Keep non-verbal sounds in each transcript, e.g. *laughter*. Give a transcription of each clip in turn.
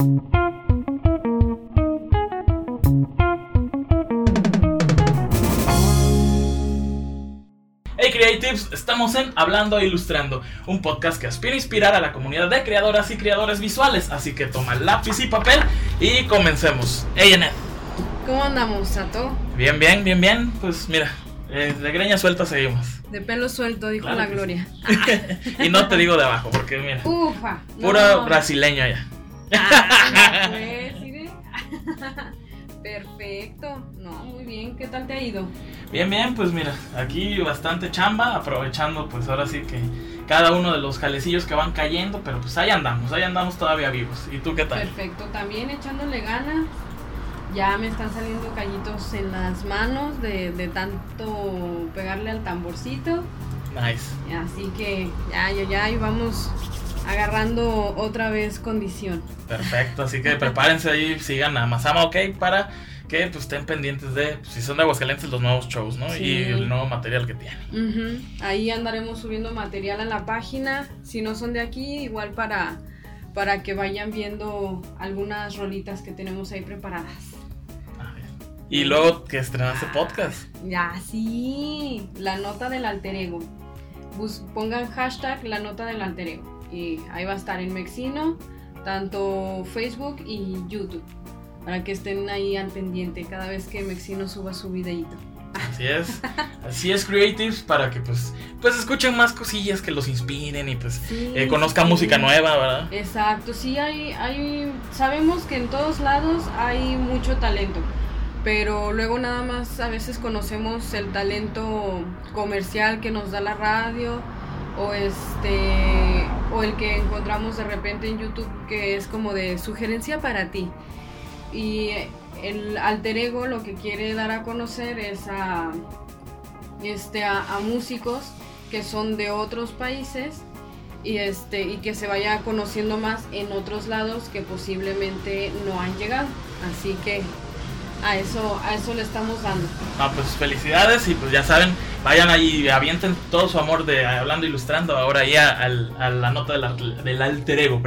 Hey Creatives, estamos en Hablando e Ilustrando, un podcast que aspira a inspirar a la comunidad de creadoras y creadores visuales, así que toma lápiz y papel y comencemos. Hey Enet. ¿Cómo andamos, Sato? Bien, bien, bien, bien, pues mira, eh, de greña suelta seguimos. De pelo suelto, dijo Claro la Gloria. *laughs* y no te digo de abajo, porque mira, Ufa. pura no. brasileño allá. Ah, *laughs* pues. *laughs* Perfecto. No, muy bien. ¿Qué tal te ha ido? Bien, bien, pues mira, aquí bastante chamba, aprovechando pues ahora sí que cada uno de los jalecillos que van cayendo, pero pues ahí andamos, ahí andamos todavía vivos. ¿Y tú qué tal? Perfecto. También echándole ganas. Ya me están saliendo callitos en las manos de, de tanto pegarle al tamborcito. Nice. Así que ya, ya, ya, y vamos agarrando otra vez condición. Perfecto, así que prepárense ahí, sigan a Masama OK para que pues, estén pendientes de, pues, si son de Aguascalientes, los nuevos shows, ¿no? Sí. Y el nuevo material que tienen. Ahí andaremos subiendo material a la página. Si no son de aquí, igual para, para que vayan viendo algunas rolitas que tenemos ahí preparadas. Ah, bien. Y luego que estrenaste podcast. Ya, sí, la nota del alter ego. Bus- pongan hashtag la nota del alter ego. Y ahí va a estar en Mexino, tanto Facebook y YouTube. Para que estén ahí al pendiente cada vez que Mexino suba su videito. Así es. Así es, Creatives, para que pues, pues escuchen más cosillas que los inspiren y pues Sí, eh, conozcan sí. música nueva, ¿verdad? Exacto, sí hay, hay, sabemos que en todos lados hay mucho talento, pero luego nada más a veces conocemos el talento comercial que nos da la radio o este o el que encontramos de repente en YouTube que es como de sugerencia para ti. Y el alter ego lo que quiere dar a conocer es a este a, músicos que son de otros países y este y que se vaya conociendo más en otros lados que posiblemente no han llegado así que a eso a eso le estamos dando Ah, pues felicidades y pues ya saben, vayan ahí, avienten todo su amor de Hablando Ilustrando ahora ahí a, a la nota del, del alter ego.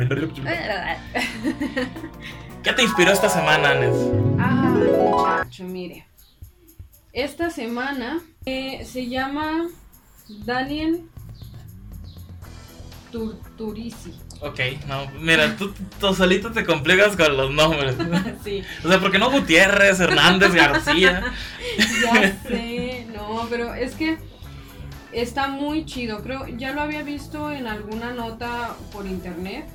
¿Qué te inspiró esta semana, Anes? ah muchacho mire esta semana eh, se llama Daniel Turturisi Ok, no, mira, tú, tú solito te complicas con los nombres. *laughs* sí O sea, porque no Gutiérrez, Hernández, García? *laughs* Ya sé, no, pero es que está muy chido. Creo, ya lo había visto en alguna nota por internet.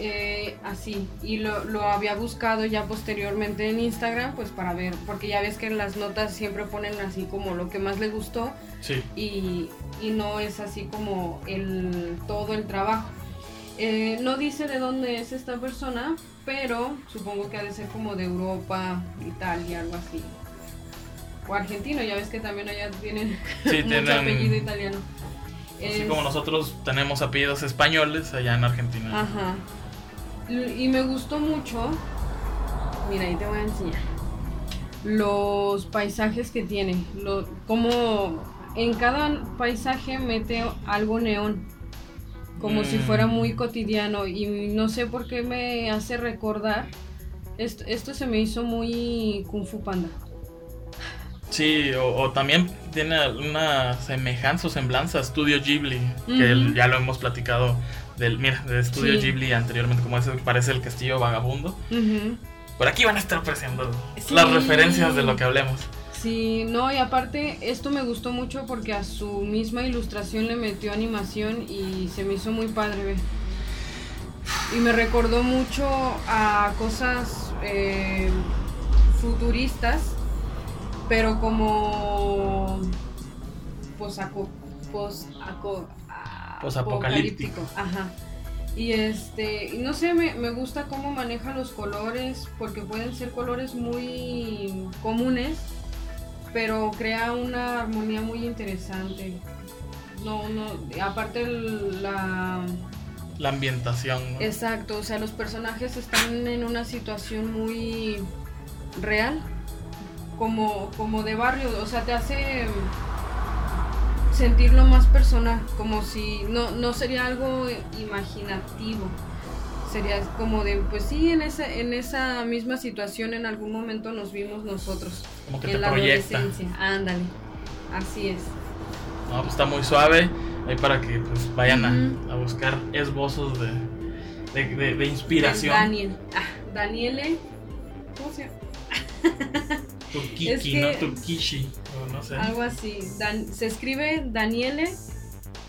eh, así, y lo, lo había buscado ya posteriormente en Instagram, pues para ver, porque ya ves que en las notas siempre ponen así como lo que más le gustó Sí. y, y no es así como el todo el trabajo. Eh, no dice de dónde es esta persona, pero supongo que ha de ser como de Europa, Italia, algo así. O argentino, ya ves que también allá tienen Sí, *laughs* mucho apellido tienen. italiano. Así Es- como nosotros tenemos apellidos españoles allá en Argentina. Ajá. Y me gustó mucho. Mira, ahí te voy a enseñar. Los paisajes que tiene. Lo, como en cada paisaje mete algo neón. Como si Mm. fuera muy cotidiano. Y no sé por qué me hace recordar. Esto, esto se me hizo muy Kung Fu Panda. Sí, o, o también tiene una semejanza o semblanza a Studio Ghibli, que el- ya lo hemos platicado del, mira, de Studio Sí. Ghibli anteriormente, como ese parece el castillo vagabundo. Por aquí van a estar apareciendo Sí. las referencias de lo que hablemos. Sí, no, y aparte esto me gustó mucho porque a su misma ilustración le metió animación y se me hizo muy padre ver. Y me recordó mucho a cosas eh, futuristas, pero como posaco, posaco, ah, Posapocalíptico. Ajá. Y este, no sé, me, me gusta cómo maneja los colores, porque pueden ser colores muy comunes, pero crea una armonía muy interesante. No, no, aparte el- la... La ambientación. ¿no? Exacto, o sea, los personajes están en una situación muy real, como, como de barrio, o sea, te hace sentirlo más personal, como si no, no sería algo imaginativo, sería como de, pues sí, en esa, en esa misma situación en algún momento nos vimos nosotros. Como que en te la proyecta. adolescencia. Ándale, así es. No, pues está muy suave. Ahí para que pues vayan a- buscar esbozos de, de, de- de inspiración. Daniel. Ah, Daniele. ¿Cómo se llama? *laughs* Turkiki, Es que- ¿no? Turkishi. O no sé. Algo así. Dan- se escribe Daniele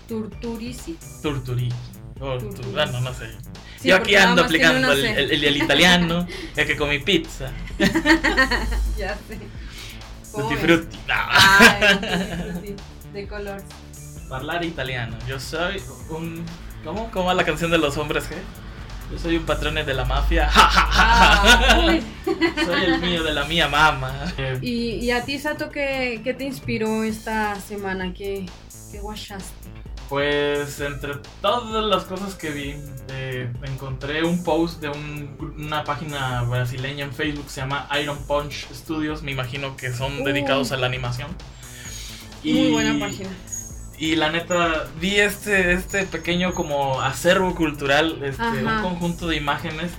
Turturisi. Turturi. O tu- Turturi. bueno, no sé. Sí, Yo aquí ando aplicando el, C. el- el- el italiano, *laughs* ya que comí pizza. *laughs* Ya sé. ¿Cómo Tutti frutti. No. Ay, tutti frutti, de color. Hablar italiano. Yo soy un. ¿Cómo? ¿Cómo va la canción de los hombres G? Yo soy un patrón de la mafia. *laughs* Ah, soy el mío de la mía mamá. ¿Y, y a ti, Sato, qué, qué te inspiró esta semana? ¿Qué, qué guachaste? Pues entre todas las cosas que vi, eh, encontré un post de un- una página brasileña en Facebook, se llama Iron Punch Studios, me imagino que son Uh. dedicados a la animación. Muy buena página. Y la neta, vi este, este pequeño como acervo cultural, este, un conjunto de imágenes,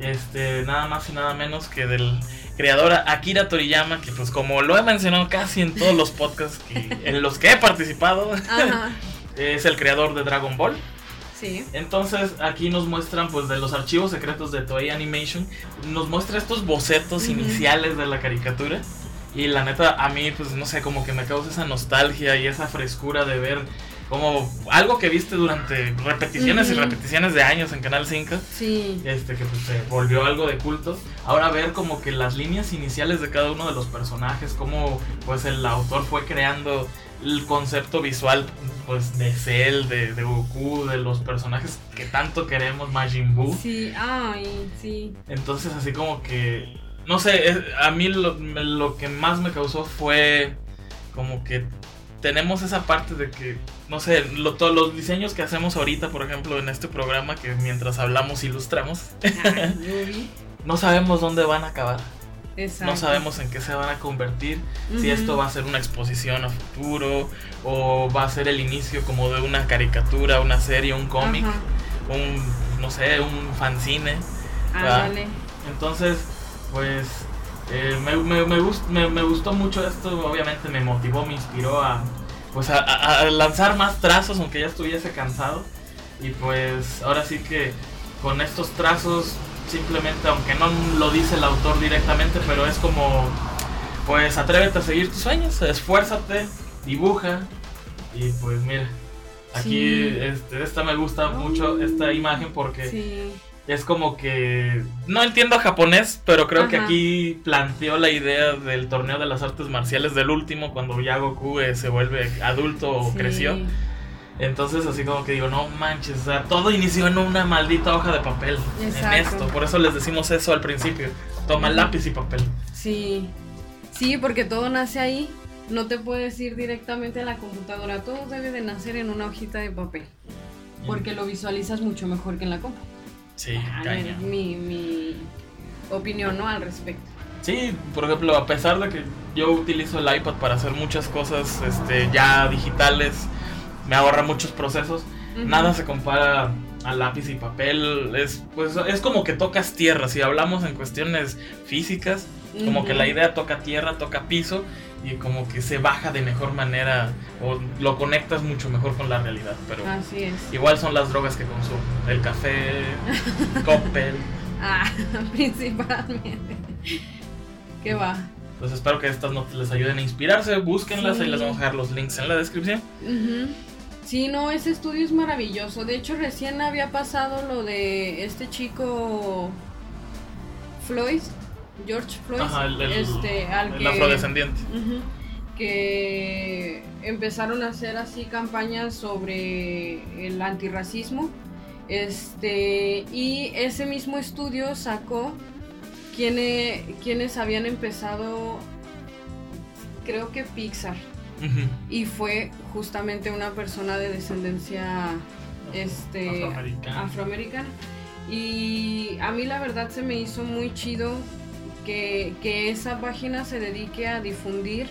este, nada más y nada menos que del creador Akira Toriyama, que pues como lo he mencionado casi en todos los podcasts que- *laughs* en los que he participado, *laughs* es el creador de Dragon Ball. sí. Entonces aquí nos muestran pues de los archivos secretos de Toei Animation, nos muestra estos bocetos iniciales de la caricatura y la neta a mí pues no sé, como que me causa esa nostalgia y esa frescura de ver como algo que viste durante repeticiones y Ujú. repeticiones de años en Canal 5, Sí. este que pues se volvió algo de culto. Ahora ver como que las líneas iniciales de cada uno de los personajes, cómo pues el autor fue creando el concepto visual pues de Cell, de, de Goku, de los personajes que tanto queremos, Majin Buu. Sí, ay, sí. Entonces así como que, no sé, es- a mí lo, lo que más me causó fue como que tenemos esa parte de que, no sé, lo- todos los diseños que hacemos ahorita, por ejemplo, en este programa, que mientras hablamos ilustramos, *laughs* no sabemos dónde van a acabar, Exacto. no sabemos en qué se van a convertir, si esto va a ser una exposición a futuro o va a ser el inicio como de una caricatura, una serie, un cómic, un, no sé, un fanzine. Ándale. Entonces, pues eh, me, me- me gust- me- me gustó mucho esto, obviamente me motivó, me inspiró a, pues a, a- a lanzar más trazos, aunque ya estuviese cansado. Y pues ahora sí que con estos trazos, simplemente, aunque no lo dice el autor directamente, pero es como, pues atrévete a seguir tus sueños, esfuérzate, dibuja. Y pues mira, aquí Sí. este, esta me gusta mucho, esta imagen, porque... Sí. Es como que no entiendo japonés, pero creo que aquí planteó la idea del torneo de las artes marciales del último, cuando ya Goku eh, se vuelve adulto o sí. creció. Entonces así como que digo, no manches, o sea, todo inició en una maldita hoja de papel. En esto, por eso les decimos eso al principio. Toma lápiz y papel. Sí. Sí, porque todo nace ahí. No te puedes ir directamente a la computadora. Todo debe de nacer en una hojita de papel. Porque lo visualizas mucho mejor que en la compu. Sí, Ah, caña. es mi, mi opinión, ¿no? Al respecto. Sí, por ejemplo, a pesar de que yo utilizo el iPad para hacer muchas cosas este, ya digitales, me ahorra muchos procesos. Nada se compara a lápiz y papel. Es, pues, es como que tocas tierra. Si hablamos en cuestiones físicas, como que la idea toca tierra, toca piso y como que se baja de mejor manera o lo conectas mucho mejor con la realidad. Pero Así es. igual son las drogas que consumo. El café, *laughs* Coppel. Ah, *laughs* principalmente. ¿Qué va? Pues espero que estas notas les ayuden a inspirarse. Búsquenlas Sí. y les vamos a dejar los links en la descripción. Sí, no, ese estudio es maravilloso. De hecho, recién había pasado lo de este chico Floyd, George Floyd, Ajá, el, el- este, al el que, afrodescendiente. Que empezaron a hacer así campañas sobre el antirracismo. Este, y ese mismo estudio sacó quienes, quienes habían empezado, creo que Pixar, y fue justamente una persona de descendencia este, Afroamericana. afroamericana. Y a mí la verdad se me hizo muy chido que, que esa página se dedique a difundir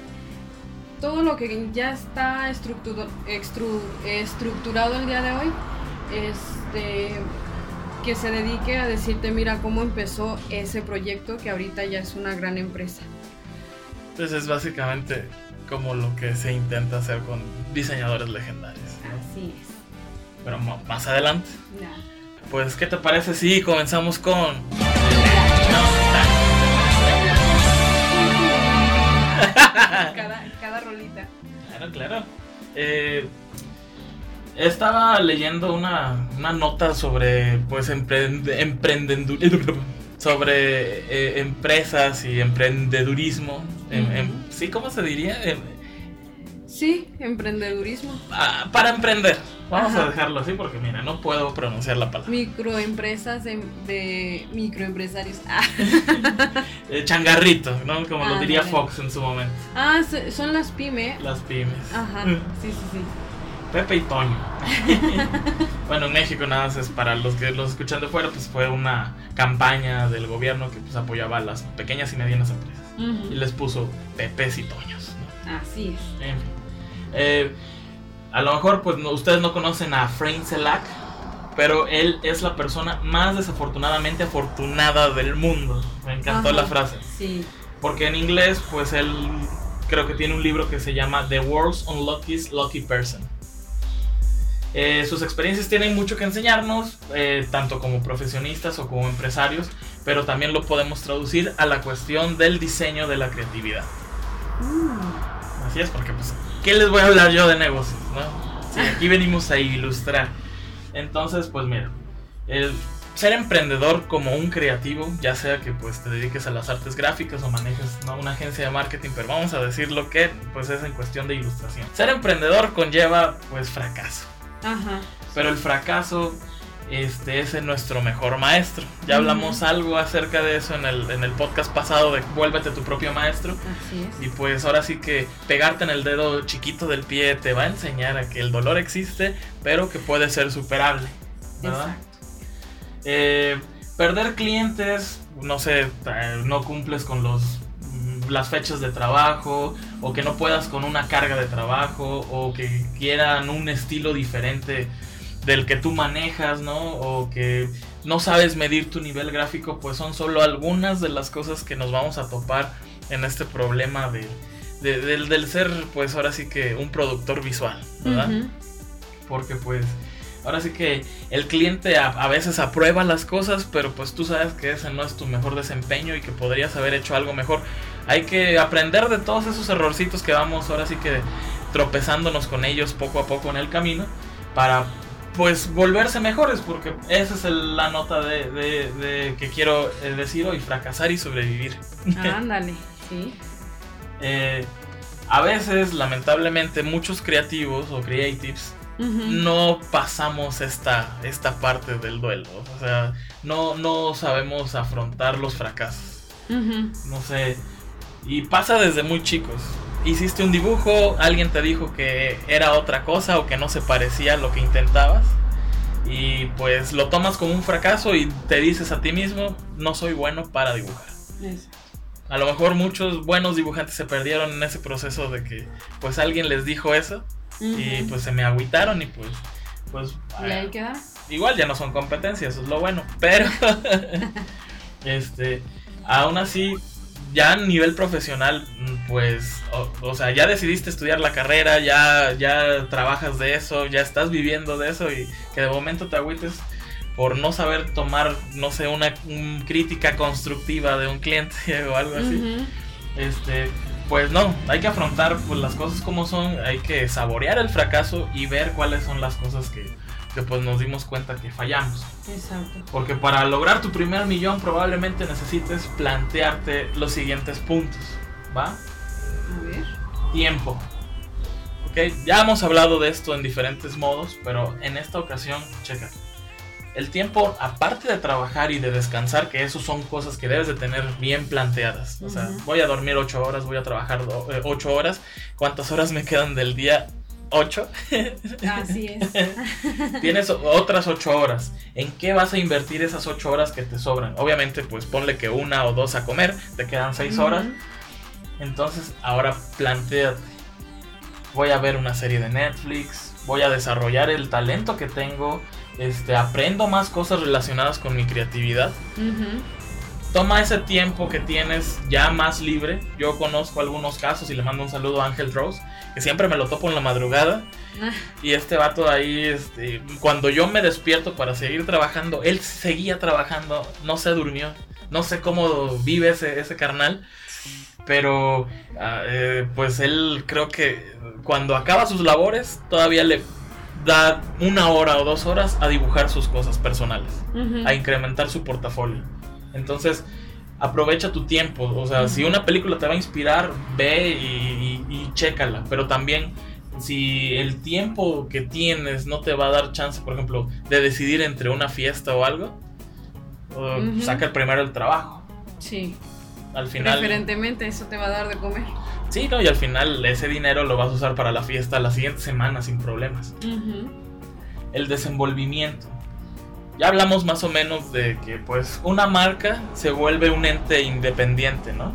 todo lo que ya está estructu- extru- estructurado el día de hoy. Este, que se dedique a decirte, mira cómo empezó ese proyecto que ahorita ya es una gran empresa. Entonces pues es básicamente como lo que se intenta hacer con diseñadores legendarios. Así es. Pero más adelante. Pues, ¿qué te parece si comenzamos con... *laughs* cada, cada rolita. Claro, claro. Eh, estaba leyendo una, una, nota sobre pues *laughs* sobre eh, empresas y emprendedurismo. ¿Sí? ¿Cómo se diría? Sí, emprendedurismo. Ah, para emprender. Vamos a dejarlo así porque mira, no puedo pronunciar la palabra. Microempresas de, microempresarios. Ah. *laughs* changarrito, ¿no? Como lo diría Fox en su momento. Ah, son las pymes. Las pymes. Ajá, *laughs* sí, sí, sí. Pepe y Toño. *laughs* bueno, en México nada más es para los que los escuchan de fuera, pues fue una campaña del gobierno que pues apoyaba a las pequeñas y medianas empresas. Y les puso Pepes y Toños. Así es. En fin. Eh, a lo mejor pues ustedes no conocen a Frank Selak, pero él es la persona más desafortunadamente afortunada del mundo. Me encantó la frase. Sí. Porque en inglés pues él creo que tiene un libro que se llama The World's Unluckiest Lucky Person. Eh, sus experiencias tienen mucho que enseñarnos, eh, tanto como profesionistas o como empresarios, pero también lo podemos traducir a la cuestión del diseño de la creatividad. Mm. Así es, porque pues ¿qué les voy a hablar yo de negocios? ¿no? aquí venimos a ilustrar. Entonces, pues mira, el ser emprendedor como un creativo, ya sea que pues te dediques a las artes gráficas o manejes una agencia de marketing, pero vamos a decir lo que pues es en cuestión de ilustración. Ser emprendedor conlleva pues fracaso. Ajá. Pero el fracaso este es nuestro mejor maestro. Ya hablamos algo acerca de eso en el, en el podcast pasado de Vuélvete tu propio maestro. Así es. Y pues ahora sí que pegarte en el dedo chiquito del pie te va a enseñar a que el dolor existe, pero que puede ser superable. ¿verdad? Eh, perder clientes, no sé, eh, no cumples con los mm, las fechas de trabajo o que no puedas con una carga de trabajo o que quieran un estilo diferente del que tú manejas, ¿no? O que no sabes medir tu nivel gráfico, pues son solo algunas de las cosas que nos vamos a topar en este problema de, del, ser, pues ahora sí que un productor visual, ¿verdad? Porque pues ahora sí que el cliente a, veces aprueba las cosas, pero pues tú sabes que ese no es tu mejor desempeño y que podrías haber hecho algo mejor. Hay que aprender de todos esos errorcitos que vamos ahora sí que tropezándonos con ellos poco a poco en el camino para pues volverse mejores, porque esa es la nota de, que quiero eh, decir hoy, fracasar y sobrevivir. *laughs* Ándale, sí. Eh, a veces, lamentablemente, muchos creativos o creatives no pasamos esta, esta parte del duelo. O sea, no, no sabemos afrontar los fracasos. No sé. Y pasa desde muy chicos hiciste un dibujo, alguien te dijo que era otra cosa o que no se parecía a lo que intentabas. Y pues lo tomas como un fracaso y te dices a ti mismo, no soy bueno para dibujar. A lo mejor muchos buenos dibujantes se perdieron en ese proceso de que pues alguien les dijo eso y pues se me agüitaron y pues pues ¿Y ahí queda? igual ya no son competencias, eso es lo bueno, pero *laughs* este aún así ya a nivel profesional, pues, o, sea, ya decidiste estudiar la carrera, ya, ya trabajas de eso, ya estás viviendo de eso y que de momento te agüites por no saber tomar, no sé, una crítica constructiva de un cliente *laughs* o algo así. Este, pues no, hay que afrontar pues, las cosas como son, hay que saborear el fracaso y ver cuáles son las cosas que, que pues nos dimos cuenta que fallamos. Exacto. Porque para lograr tu primer millón probablemente necesites plantearte los siguientes puntos, ¿va? A ver. Tiempo. Ok, ya hemos hablado de esto en diferentes modos, pero en esta ocasión, checa. El tiempo, aparte de trabajar y de descansar, que eso son cosas que debes de tener bien planteadas. O sea, voy a dormir 8 horas, voy a trabajar 8 eh, horas. ¿Cuántas horas me quedan del día? 8. Así es. *laughs* Tienes otras 8 horas. ¿En qué vas a invertir esas 8 horas que te sobran? Obviamente, pues ponle que una o dos a comer, te quedan 6 horas. Entonces, ahora planteate. Voy a ver una serie de Netflix, voy a desarrollar el talento que tengo este, aprendo más cosas relacionadas con mi creatividad. Toma ese tiempo que tienes ya más libre. Yo conozco algunos casos y le mando un saludo a Ángel Rose, que siempre me lo topo en la madrugada. Ah, Y este vato ahí, este, cuando yo me despierto para seguir trabajando, él seguía trabajando, no se durmió. No sé cómo vive ese, ese carnal. Pero, ah, eh, pues él creo que cuando acaba sus labores, todavía le da una hora o dos horas a dibujar sus cosas personales a incrementar su portafolio. Entonces, aprovecha tu tiempo. O sea, si una película te va a inspirar, ve y, y- y chécala. Pero también, si el tiempo que tienes no te va a dar chance, por ejemplo, de decidir entre una fiesta o algo, o Ujú. saca primero el trabajo. Sí, Al final. preferentemente eso te va a dar de comer. Sí, no, y al final ese dinero lo vas a usar para la fiesta la siguiente semana sin problemas. El desenvolvimiento. Ya hablamos más o menos de que pues una marca se vuelve un ente independiente, ¿no?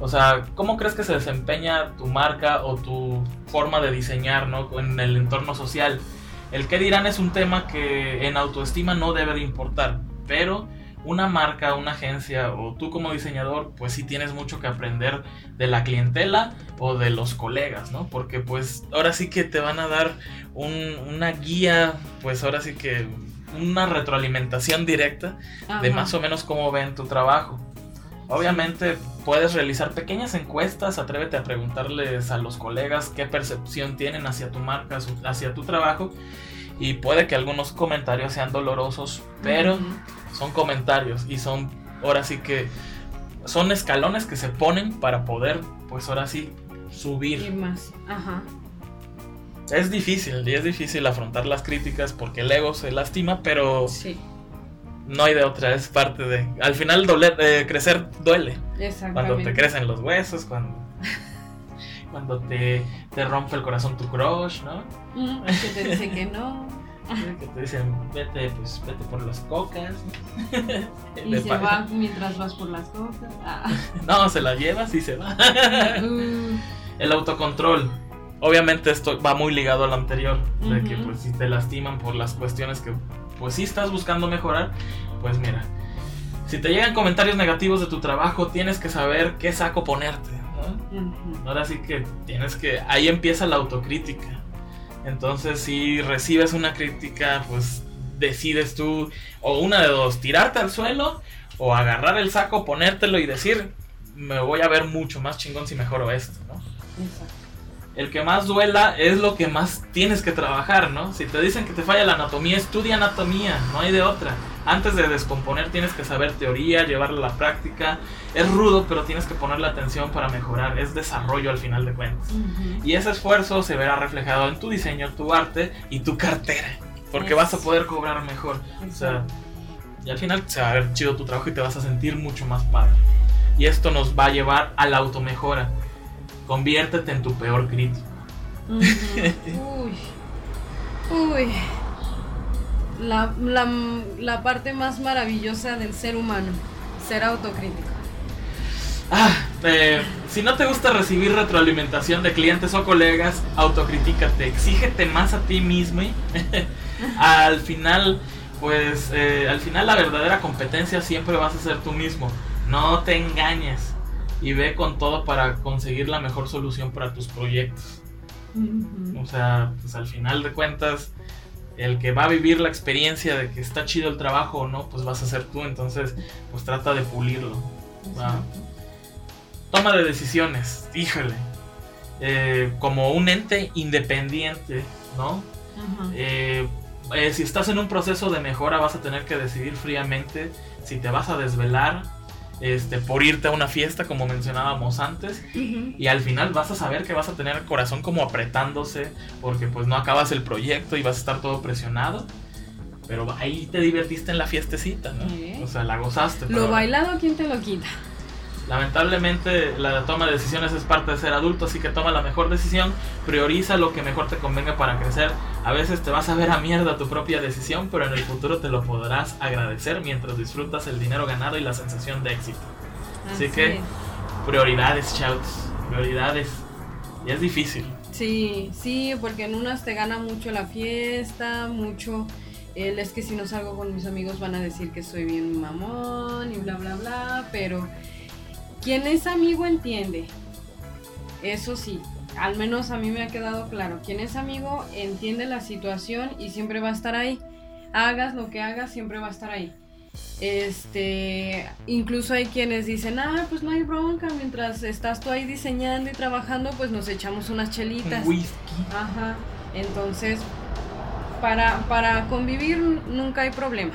O sea, ¿cómo crees que se desempeña tu marca o tu forma de diseñar, ¿no? En el entorno social. El que dirán es un tema que en autoestima no debe de importar, pero una marca, una agencia o tú como diseñador, pues sí tienes mucho que aprender de la clientela o de los colegas, ¿no? Porque pues ahora sí que te van a dar un- una guía, pues ahora sí que una retroalimentación directa de más o menos cómo ven tu trabajo. Obviamente puedes realizar pequeñas encuestas, atrévete a preguntarles a los colegas qué percepción tienen hacia tu marca, hacia tu trabajo y puede que algunos comentarios sean dolorosos, pero son comentarios y son ahora sí que son escalones que se ponen para poder pues ahora sí Ir subir. más. Ajá. Es difícil y es difícil afrontar las críticas porque el ego se lastima, pero Sí, no hay de otra, es parte de... Al final doler, eh, crecer duele. Cuando te crecen los huesos, cuando, *laughs* cuando te, te rompe el corazón tu crush, ¿no? Mm, es que te dice que no. Que te dicen, vete, pues, vete por las cocas. *laughs* Y se va mientras vas por las cosas. Ah. *laughs* No, se la llevas y se va. Uh, El autocontrol. Obviamente esto va muy ligado al anterior, de que pues si te lastiman por las cuestiones que pues sí estás buscando mejorar, pues mira, si te llegan comentarios negativos de tu trabajo, tienes que saber qué saco ponerte, ¿no? Ahora sí que tienes que ahí empieza la autocrítica. Entonces, si recibes una crítica, pues decides tú o una de dos, tirarte al suelo o agarrar el saco, ponértelo y decir, me voy a ver mucho más chingón si mejoro esto, ¿no? Exacto. El que más duela es lo que más tienes que trabajar, ¿no? Si te dicen que te falla la anatomía, estudia anatomía, no hay de otra. Antes de descomponer tienes que saber teoría, llevarla a la práctica. Es rudo, pero tienes que ponerle atención para mejorar. Es desarrollo al final de cuentas. Y ese esfuerzo se verá reflejado en tu diseño, tu arte y tu cartera. Porque vas a poder cobrar mejor. O sea, y al final se va a ver chido tu trabajo y te vas a sentir mucho más padre. Y esto nos va a llevar a la automejora. Conviértete en tu peor crítico. Uy. Uy. La, la, la parte más maravillosa del ser humano, ser autocrítico. Ah, eh, si no te gusta recibir retroalimentación de clientes o colegas, autocríticate, exígete más a ti mismo. y *laughs* al final, pues, eh, al final la verdadera competencia siempre vas a ser tú mismo. No te engañes y ve con todo para conseguir la mejor solución para tus proyectos. O sea, pues al final de cuentas, el que va a vivir la experiencia de que está chido el trabajo o no, pues vas a ser tú. Entonces, pues trata de pulirlo. Va. Toma de decisiones, híjole. Eh, como un ente independiente, ¿no? Eh, eh, si estás en un proceso de mejora, vas a tener que decidir fríamente si te vas a desvelar este, por irte a una fiesta, como mencionábamos antes, y al final vas a saber que vas a tener el corazón como apretándose, porque pues no acabas el proyecto y vas a estar todo presionado. Pero ahí te divertiste en la fiestecita. O sea, la gozaste. Lo bailado, ¿quién te lo quita? Lamentablemente la toma de decisiones es parte de ser adulto, así que toma la mejor decisión, prioriza lo que mejor te convenga para crecer. A veces te vas a ver a mierda tu propia decisión, pero en el futuro te lo podrás agradecer mientras disfrutas el dinero ganado y la sensación de éxito. Así que- es. Prioridades, shouts, prioridades. Y es difícil. Sí, sí, porque en unas te gana mucho la fiesta, mucho Él es que si no salgo con mis amigos van a decir que soy bien mamón y bla, bla, bla, pero quien es amigo entiende. Eso sí, al menos a mí me ha quedado claro. Quien es amigo entiende la situación y siempre va a estar ahí. Hagas lo que hagas, siempre va a estar ahí. Este, incluso hay quienes dicen, ah, pues no hay bronca, mientras estás tú ahí diseñando y trabajando, pues nos echamos unas chelitas. Un whisky. Ajá. Entonces, para, para convivir nunca hay problema.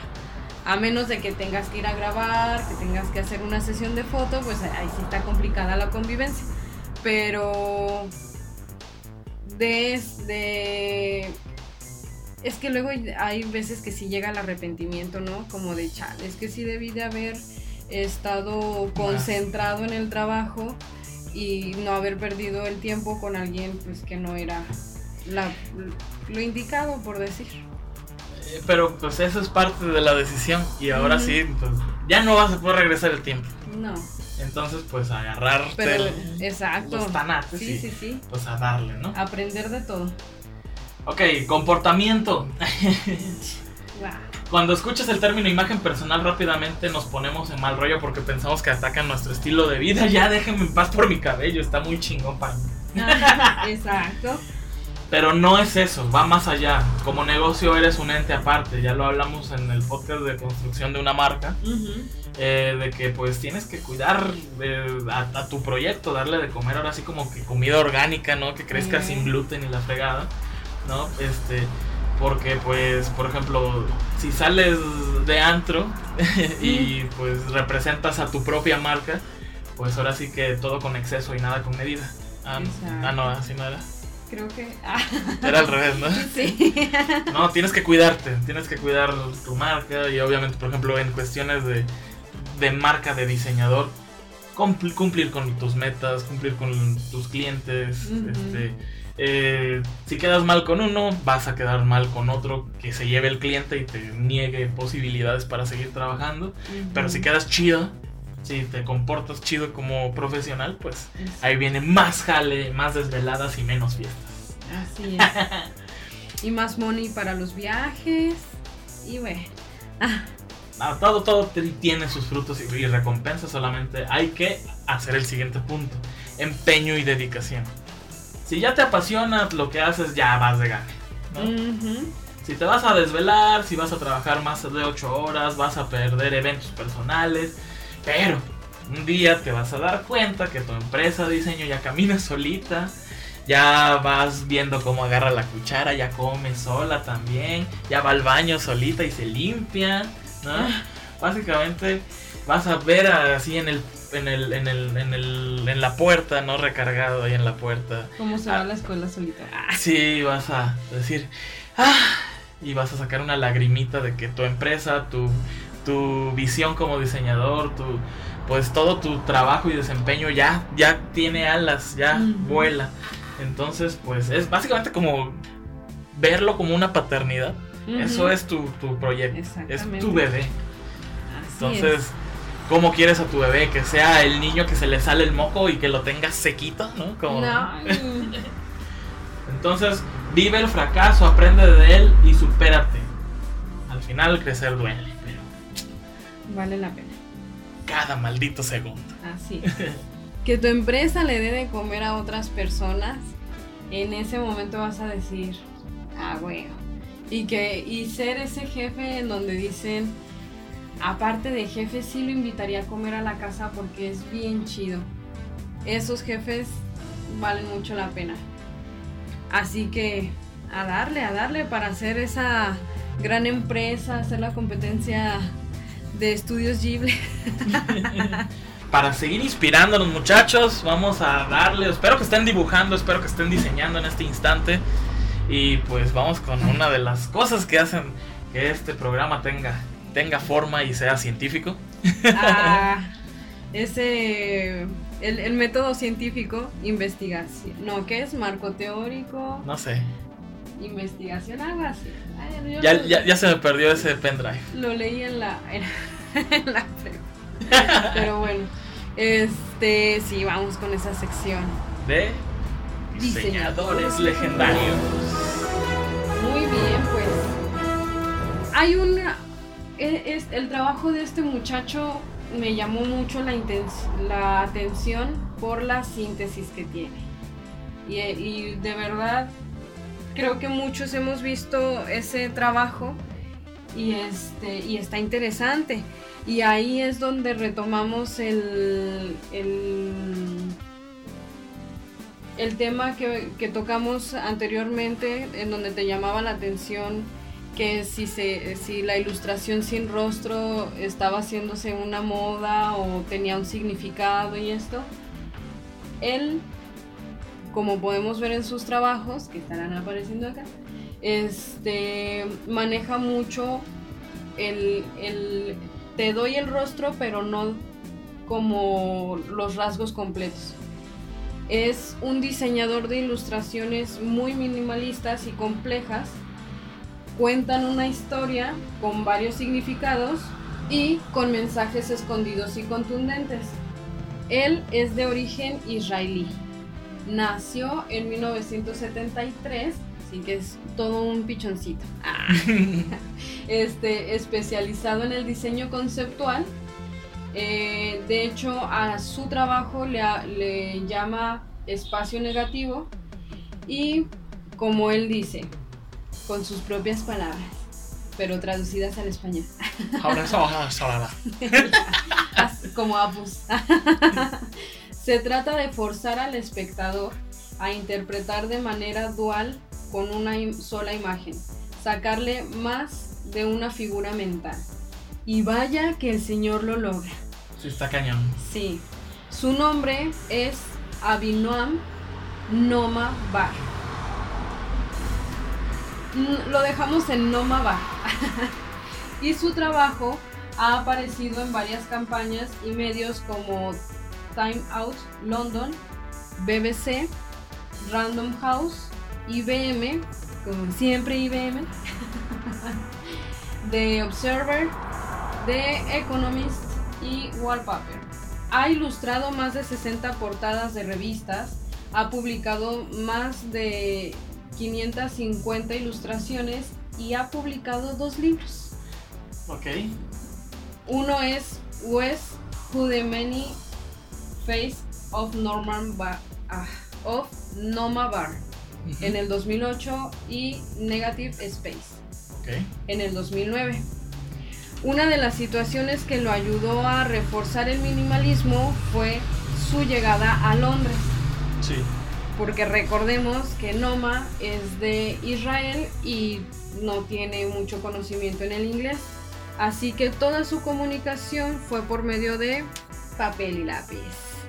A menos de que tengas que ir a grabar, que tengas que hacer una sesión de foto, pues ahí sí está complicada la convivencia. Pero de, de es que luego hay veces que sí llega el arrepentimiento, ¿no? Como de chale, es que sí debí de haber estado concentrado en el trabajo y no haber perdido el tiempo con alguien pues que no era lo indicado por decir. Pero pues eso es parte de la decisión y ahora sí, pues ya no vas a poder regresar el tiempo. No. Entonces, pues agarrarte Pero, exacto. los tanates sí, y sí, sí. pues a darle, ¿no? Aprender de todo. Ok, comportamiento. Cuando escuchas el término imagen personal rápidamente nos ponemos en mal rollo porque pensamos que atacan nuestro estilo de vida. Ya déjenme en paz por mi cabello, está muy chingón para mí. Exacto. Pero no es eso, va más allá. Como negocio eres un ente aparte, ya lo hablamos en el podcast de construcción de una marca, eh, de que pues tienes que cuidar de- a, a tu proyecto, darle de comer ahora sí como que comida orgánica, ¿no? Que crezca sin gluten y la fregada, ¿no? Este, porque pues, por ejemplo, si sales de antro *laughs* y pues representas a tu propia marca, pues ahora sí que todo con exceso y nada con medida. Ah, ah, no, así no era. Creo que. ah, Era al revés, ¿no? *laughs* sí. No, tienes que cuidarte, tienes que cuidar tu marca y obviamente, por ejemplo, en cuestiones de, de marca de diseñador, cumpl- cumplir con tus metas, cumplir con tus clientes. Este, eh, si quedas mal con uno, vas a quedar mal con otro que se lleve el cliente y te niegue posibilidades para seguir trabajando. Pero si quedas chido, si te comportas chido como profesional, pues ahí viene más jale, más desveladas y menos fiestas. Así es. *laughs* y más money para los viajes. Y bueno. Ah, todo, todo tiene sus frutos y, recompensas, solamente hay que hacer el siguiente punto. Empeño y dedicación. Si ya te apasiona lo que haces, ya vas de gane. Si te vas a desvelar, si vas a trabajar más de 8 horas, vas a perder eventos personales, pero un día te vas a dar cuenta que tu empresa de diseño ya camina solita, ya vas viendo cómo agarra la cuchara, ya come sola también, ya va al baño solita y se limpia, ¿no? Básicamente vas a ver así en el en el en el en el en la puerta, no recargado ahí en la puerta. ¿Cómo se va a la escuela solita? Ah, Sí, vas a decir, ah, y vas a sacar una lagrimita de que tu empresa, tu, tu visión como diseñador, tu, pues todo tu trabajo y desempeño ya, ya tiene alas, ya vuela. Entonces, pues es básicamente como verlo como una paternidad. Eso es tu, tu proyecto, es tu bebé. Así Entonces, es. ¿cómo quieres a tu bebé? Que sea el niño que se le sale el moco y que lo tengas sequito, ¿no? Como, No. *laughs* Entonces, vive el fracaso, aprende de él y supérate. Al final, crecer duele, Vale la pena. cada maldito segundo. Así *laughs* es. que tu empresa le dé de comer a otras personas, en ese momento vas a decir, ah, bueno. Y que y ser ese jefe en donde dicen, aparte de jefe, sí lo invitaría a comer a la casa porque es bien chido. Esos jefes valen mucho la pena. Así que a darle, a darle para hacer esa gran empresa, hacer la competencia de estudios Ghibli. *laughs* Para seguir los muchachos, vamos a darle. Espero que estén dibujando, espero que estén diseñando en este instante. Y pues vamos con una de las cosas que hacen que este programa tenga, tenga forma y sea científico. Ah, ese el, el método científico, investigación. No, ¿qué es? Marco teórico, No sé. investigación, algo así. Ay, Ya, lo, ya, ya se me perdió ese pendrive. lo leí en la *laughs* en, la. *laughs* Pero bueno, este sí, vamos con esa sección. De diseñadores legendarios. Muy bien, pues. hay una... e- Es, el trabajo de este muchacho me llamó mucho la, la atención por la síntesis que tiene. Y, y de verdad creo que muchos hemos visto ese trabajo y, este, y está interesante. Y ahí es donde retomamos el, el, el tema que, que tocamos anteriormente, en donde te llamaba la atención que si, se, si la ilustración sin rostro estaba haciéndose una moda o tenía un significado y esto. Él, como podemos ver en sus trabajos, que estarán apareciendo acá, este, maneja mucho el, el te doy el rostro, pero no como los rasgos completos. Es un diseñador de ilustraciones muy minimalistas y complejas. Cuentan una historia con varios significados y con mensajes escondidos y contundentes. Él es de origen israelí. Nació en 1973, así que es todo un pichoncito. *laughs* *laughs* Este, especializado en el diseño conceptual. Eh, de hecho, a su trabajo le, llama espacio negativo y, como él dice, con sus propias palabras, pero traducidas al español, Ahora. *laughs* As- como Apus. Se trata de forzar al espectador a interpretar de manera dual con una sola imagen, sacarle más de una figura mental. Y vaya que el señor lo logra. Sí, está cañón. Sí. Su nombre es Abinoam Noma Bar. Mm, Lo dejamos en Noma Bar. *laughs* y su trabajo ha aparecido en varias campañas y medios como Time Out London, BBC, Random House, IBM, como siempre IBM, *laughs* The Observer, The Economist y Wallpaper. Ha ilustrado más de 60 portadas de revistas, ha publicado más de 550 ilustraciones y ha publicado dos libros. Ok. Uno es West Who the Many Face of Norman Bar, ah, of Noma Bar en el 2008 y Negative Space en el 2009. Una de las situaciones que lo ayudó a reforzar el minimalismo fue su llegada a Londres, Sí. porque recordemos que Noma es de Israel y no tiene mucho conocimiento en el inglés, así que toda su comunicación fue por medio de papel y lápiz,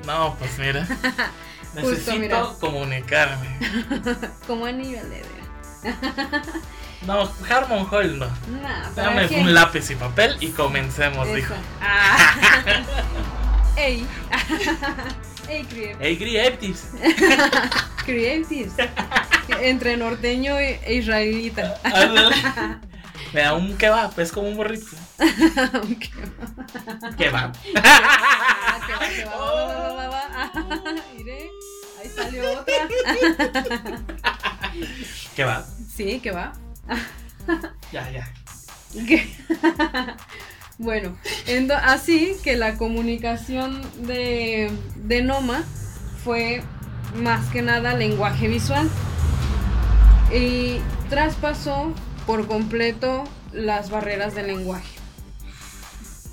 No, pues mira. *laughs* Justo, Necesito mira. comunicarme. *laughs* como anillo al dedo. *laughs* No, Harmon Hall no. ¿para Dame qué? un lápiz y papel y comencemos, Eso. dijo. Ah. Ey. Ey, Creep. Hey, Creatives. Creatives. Entre norteño e e israelita. Me da un kebab, es como un burrito. Aunque- Kebab. Va, va. Mire, ahí salió otra. *laughs* Kebab. Sí, que va. Ya, ya. *laughs* Bueno, así que la comunicación de, de Noma fue más que nada lenguaje visual y traspasó por completo las barreras del lenguaje.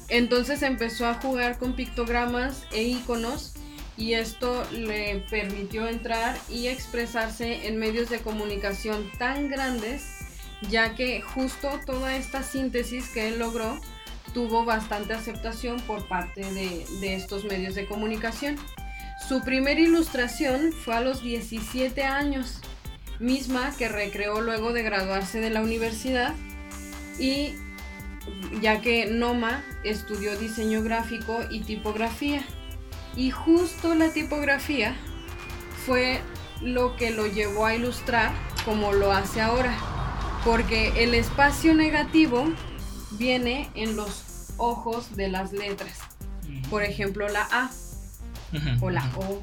Entonces empezó a jugar con pictogramas e iconos y esto le permitió entrar y expresarse en medios de comunicación tan grandes ya que justo toda esta síntesis que él logró tuvo bastante aceptación por parte de, estos medios de comunicación. Su primera ilustración fue a los 17 años, misma que recreó luego de graduarse de la universidad y ya que Noma estudió diseño gráfico y tipografía. Y justo la tipografía fue lo que lo llevó a ilustrar como lo hace ahora. Porque el espacio negativo viene en los ojos de las letras. Por ejemplo, la A o la. O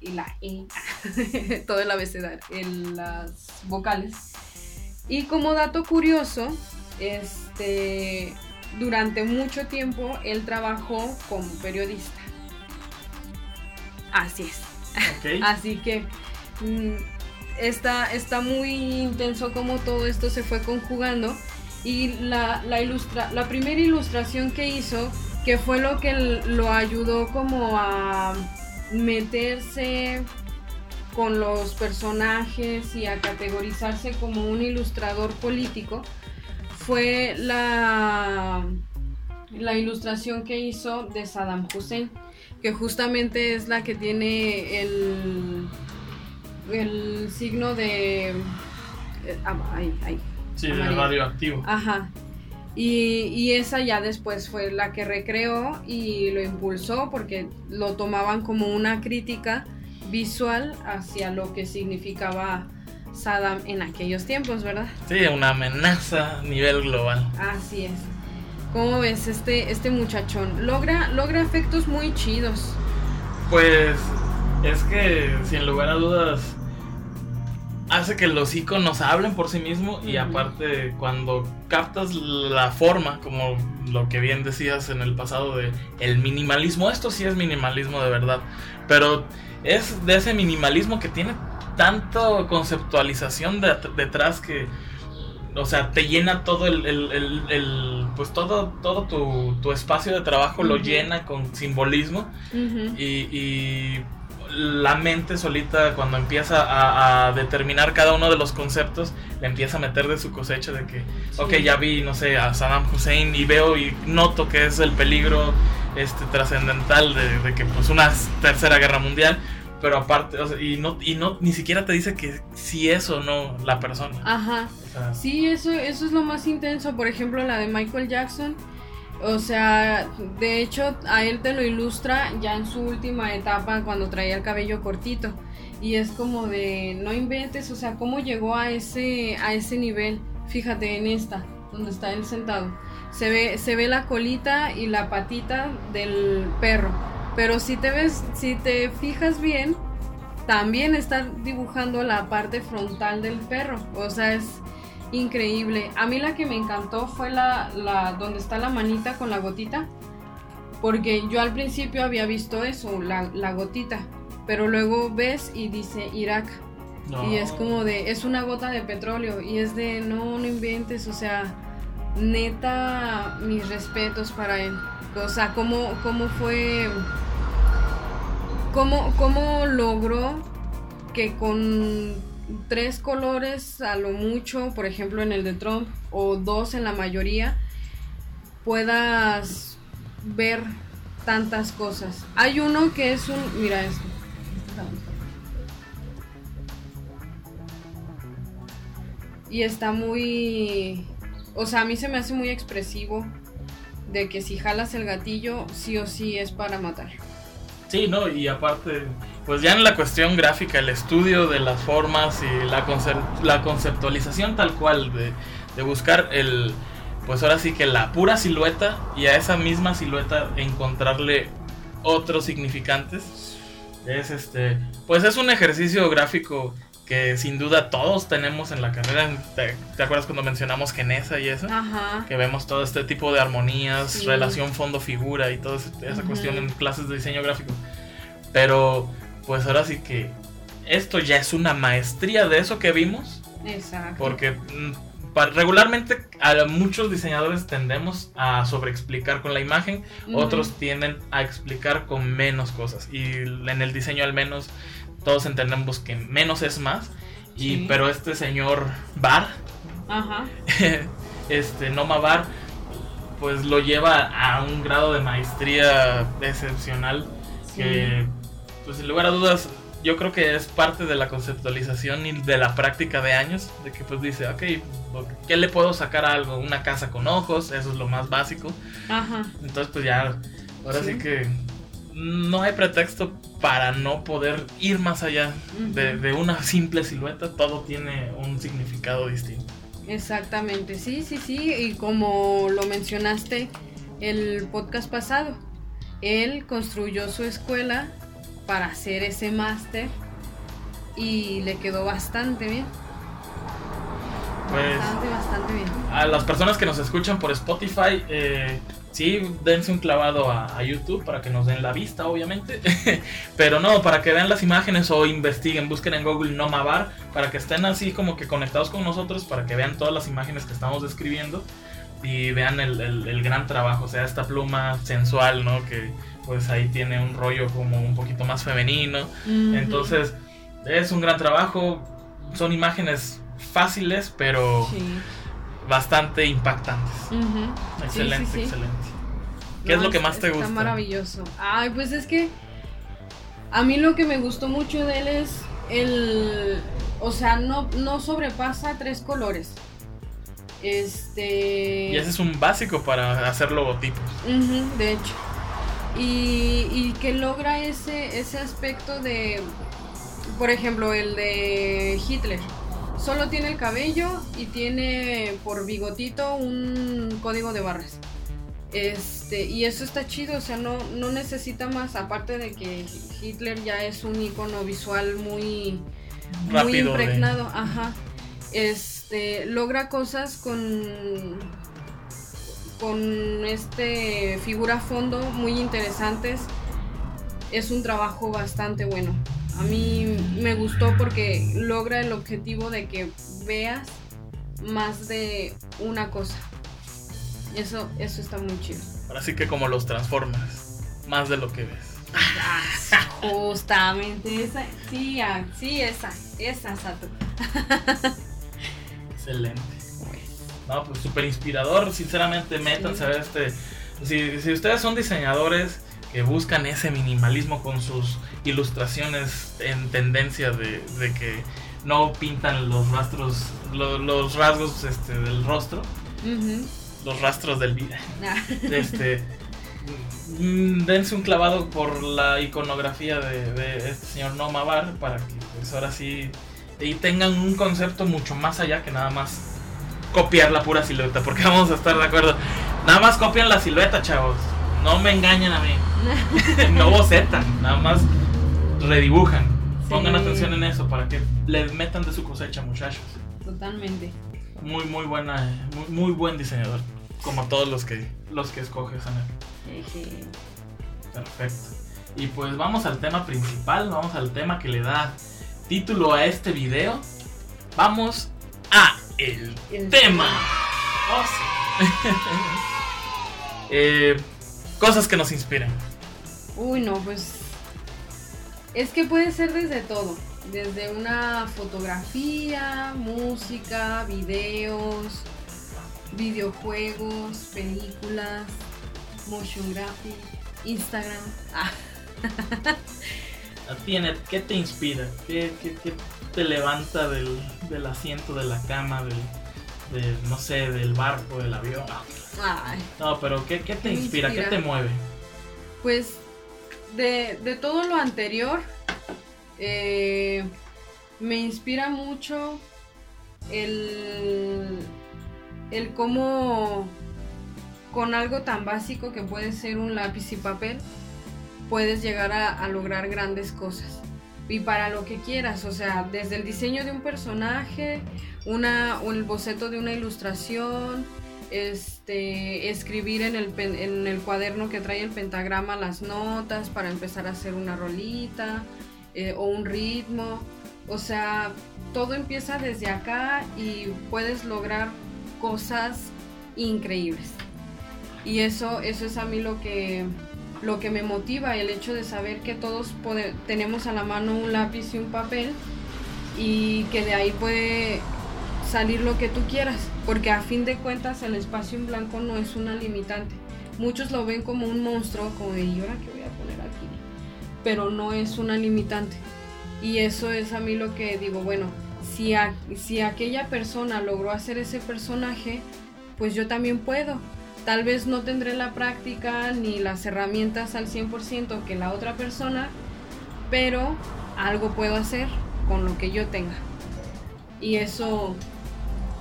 y la E. *laughs* Todo el abecedario, en las vocales. Y como dato curioso, este, durante mucho tiempo él trabajó como periodista. Así es. *laughs* Así que mm, está, está muy intenso como todo esto se fue conjugando. Y la, la, ilustra, la primera ilustración que hizo, que fue lo que lo ayudó como a meterse con los personajes y a categorizarse como un ilustrador político, fue la, la ilustración que hizo de Saddam Hussein, que justamente es la que tiene el, el signo de... eh, ah, ahí, ahí. Sí, de Amarillo. radioactivo. Ajá. Y, y esa ya después fue la que recreó y lo impulsó porque lo tomaban como una crítica visual hacia lo que significaba Saddam en aquellos tiempos, ¿verdad? Sí, una amenaza a nivel global. Así es. ¿Cómo ves este, este muchachón? Logra, logra efectos muy chidos. Pues es que sin lugar a dudas hace que los iconos hablen por sí mismos y aparte cuando captas la forma, como lo que bien decías en el pasado de el minimalismo, esto sí es minimalismo de verdad, pero es de ese minimalismo que tiene tanto conceptualización de- detrás que o sea, te llena todo el, el- el- el- pues todo, todo tu, tu espacio de trabajo lo llena con simbolismo y la mente solita cuando empieza a, a determinar cada uno de los conceptos le empieza a meter de su cosecha de que ok Sí. ya vi no sé a Saddam Hussein y veo y noto que es el peligro este trascendental de, de que pues una tercera guerra mundial pero aparte o sea, y no y no ni siquiera te dice que si es o no la persona Ajá. O sea, Sí, eso, eso es lo más intenso. Por ejemplo, la de Michael Jackson. O sea, de hecho, a él te lo ilustra ya en su última etapa cuando traía el cabello cortito. Y es como de, no inventes, o sea, cómo llegó a ese, a ese nivel. Fíjate en esta, donde está él sentado. Se ve, se ve la colita y la patita del perro. Pero si te ves, si te fijas bien, también está dibujando la parte frontal del perro. O sea, es increíble. A mí la que me encantó fue la, la donde está la manita con la gotita. Porque yo al principio había visto eso, la, la gotita. Pero luego ves y dice Irak. no. Y es como de, es una gota de petróleo. Y es de, no, no inventes. O sea, neta, mis respetos para él. O sea, cómo, cómo fue... ¿Cómo, ¿Cómo logró que con tres colores a lo mucho, por ejemplo en el de Trump, o dos en la mayoría, puedas ver tantas cosas? Hay uno que es un... Mira esto. Y está muy... O sea, a mí se me hace muy expresivo de que si jalas el gatillo, sí o sí es para matar. Sí, no, y aparte, pues ya en la cuestión gráfica, el estudio de las formas y la, concep- la conceptualización tal cual, de, de buscar el, pues ahora sí que la pura silueta y a esa misma silueta encontrarle otros significantes, es este, pues es un ejercicio gráfico que sin duda todos tenemos en la carrera. ¿Te, te acuerdas cuando mencionamos Genesa y eso? Ajá. que vemos todo este tipo de armonías, Sí. relación fondo-figura y toda esa cuestión en clases de diseño gráfico. Pero, pues ahora sí que esto ya es una maestría de eso que vimos, Exacto. porque mm, regularmente a muchos diseñadores tendemos a sobreexplicar con la imagen, otros tienden a explicar con menos cosas. Y en el diseño al menos todos entendemos que menos es más. Y, Sí. Pero este señor Bar, Ajá. *laughs* este Noma Bar pues lo lleva a un grado de maestría excepcional Sí. que pues sin lugar a dudas yo creo que es parte de la conceptualización y de la práctica de años de que pues dice ok ¿qué le puedo sacar a algo? una casa con ojos eso es lo más básico Ajá. entonces pues ya ahora sí, Sí. que no hay pretexto para no poder ir más allá de, de una simple silueta todo tiene un significado distinto Exactamente, sí, sí, sí. Y como lo mencionaste el podcast pasado, él construyó su escuela para hacer ese máster y le quedó bastante bien. Pues, bastante, bastante bien. A las personas que nos escuchan por Spotify, eh, sí, dense un clavado a, a, YouTube para que nos den la vista, obviamente. *laughs* Pero no, para que vean las imágenes o investiguen, busquen en Google Nomabar, para que estén así como que conectados con nosotros, para que vean todas las imágenes que estamos describiendo y vean el, el, el gran trabajo, o sea, esta pluma sensual, ¿no? Que pues ahí tiene un rollo como un poquito más femenino. Entonces, es un gran trabajo, son imágenes fáciles, pero sí. bastante impactantes. Uh -huh. Excelente, sí, sí, excelente. ¿Qué no, es lo que más te gusta? Está maravilloso. Ay, pues es que a mí lo que me gustó mucho de él es el, o sea, no, no sobrepasa tres colores. Este. Y ese es un básico para hacer logotipos. Uh -huh, de hecho. Y, y, que logra ese, ese aspecto de, por ejemplo, el de Hitler. Solo tiene el cabello y tiene por bigotito un código de barras. Este, y eso está chido, o sea, no, no necesita más, aparte de que Hitler ya es un icono visual muy, Rápido muy impregnado, ajá. Este, logra cosas con con este figura fondo muy interesantes. Es un trabajo bastante bueno. A mí me gustó porque logra el objetivo de que veas más de una cosa. Eso, eso está muy chido. Ahora sí que como los Transformers, más de lo que ves. Justamente esa, sí, sí, esa, esa, Sato. *laughs* Excelente. No, pues súper inspirador, sinceramente, métanse sí. a ver este... Si, si, ustedes son diseñadores que buscan ese minimalismo con sus ilustraciones en tendencia de, de que no pintan los rastros, lo, los rasgos este, del rostro, uh -huh. los rastros del vida. *laughs* este, dense un clavado por la iconografía de, de este señor Noma Bar para que pues ahora sí y tengan un concepto mucho más allá que nada más copiar la pura silueta, porque *laughs* vamos a estar de acuerdo. Nada más copian la silueta, chavos. No me engañen a mí. *laughs* no bocetan, nada más redibujan. Sí. Pongan atención en eso para que les metan de su cosecha, muchachos. Totalmente. Muy, muy buena, muy, muy buen diseñador. Como todos los que, los que escoges, Ana. Sí. Perfecto. Y pues vamos al tema principal, vamos al tema que le da título a este video. Vamos a el, el tema. Oh, sí. *laughs* eh, cosas que nos inspiren. Uy, no, pues es que puede ser desde todo. Desde una fotografía, música, videos, videojuegos, películas, motion graphic, Instagram. *laughs* Ah. ¿Qué te inspira? ¿Qué, qué, qué te levanta del, del, asiento de la cama, del, del, no sé, del barco, del avión? Ay. No, pero ¿qué, qué te inspira? inspira? ¿Qué te mueve? Pues de, de todo lo anterior, eh, me inspira mucho el, el cómo con algo tan básico que puede ser un lápiz y papel, puedes llegar a, a, lograr grandes cosas. Y para lo que quieras, o sea, desde el diseño de un personaje, una, el boceto de una ilustración, este, escribir en el, en el cuaderno que trae el pentagrama las notas para empezar a hacer una rolita eh, o un ritmo. O sea, todo empieza desde acá y puedes lograr cosas increíbles. Y eso, eso es a mí lo que, lo que me motiva, el hecho de saber que todos tenemos a la mano un lápiz y un papel y que de ahí puede salir lo que tú quieras, porque a fin de cuentas el espacio en blanco no es una limitante. Muchos lo ven como un monstruo, como de, ¿y ahora qué voy a poner aquí? Pero no es una limitante. Y eso es a mí lo que digo, bueno, si, si aquella persona logró hacer ese personaje, pues yo también puedo. Tal vez no tendré la práctica ni las herramientas al 100% que la otra persona, pero algo puedo hacer con lo que yo tenga. Y eso,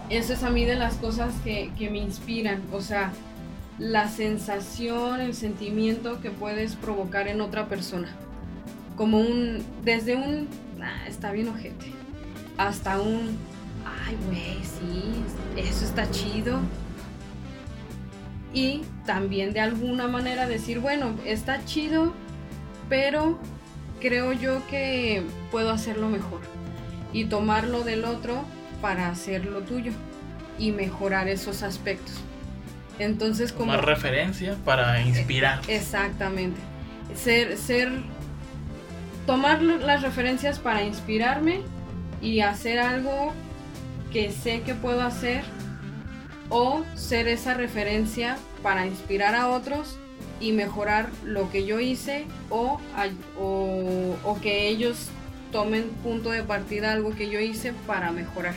eso es a mí de las cosas que, que me inspiran. O sea, la sensación, el sentimiento que puedes provocar en otra persona. Como un, desde un, ah, está bien ojete, hasta un, ay, güey, sí, eso está chido. Y también de alguna manera decir, bueno, está chido, pero creo yo que puedo hacerlo mejor. Y tomarlo del otro para hacerlo tuyo y mejorar esos aspectos. Entonces, como... Más referencia para inspirar. Exactamente. Ser, ser, tomar las referencias para inspirarme y hacer algo que sé que puedo hacer o ser esa referencia para inspirar a otros y mejorar lo que yo hice o, o, que ellos tomen punto de partida algo que yo hice para mejorar.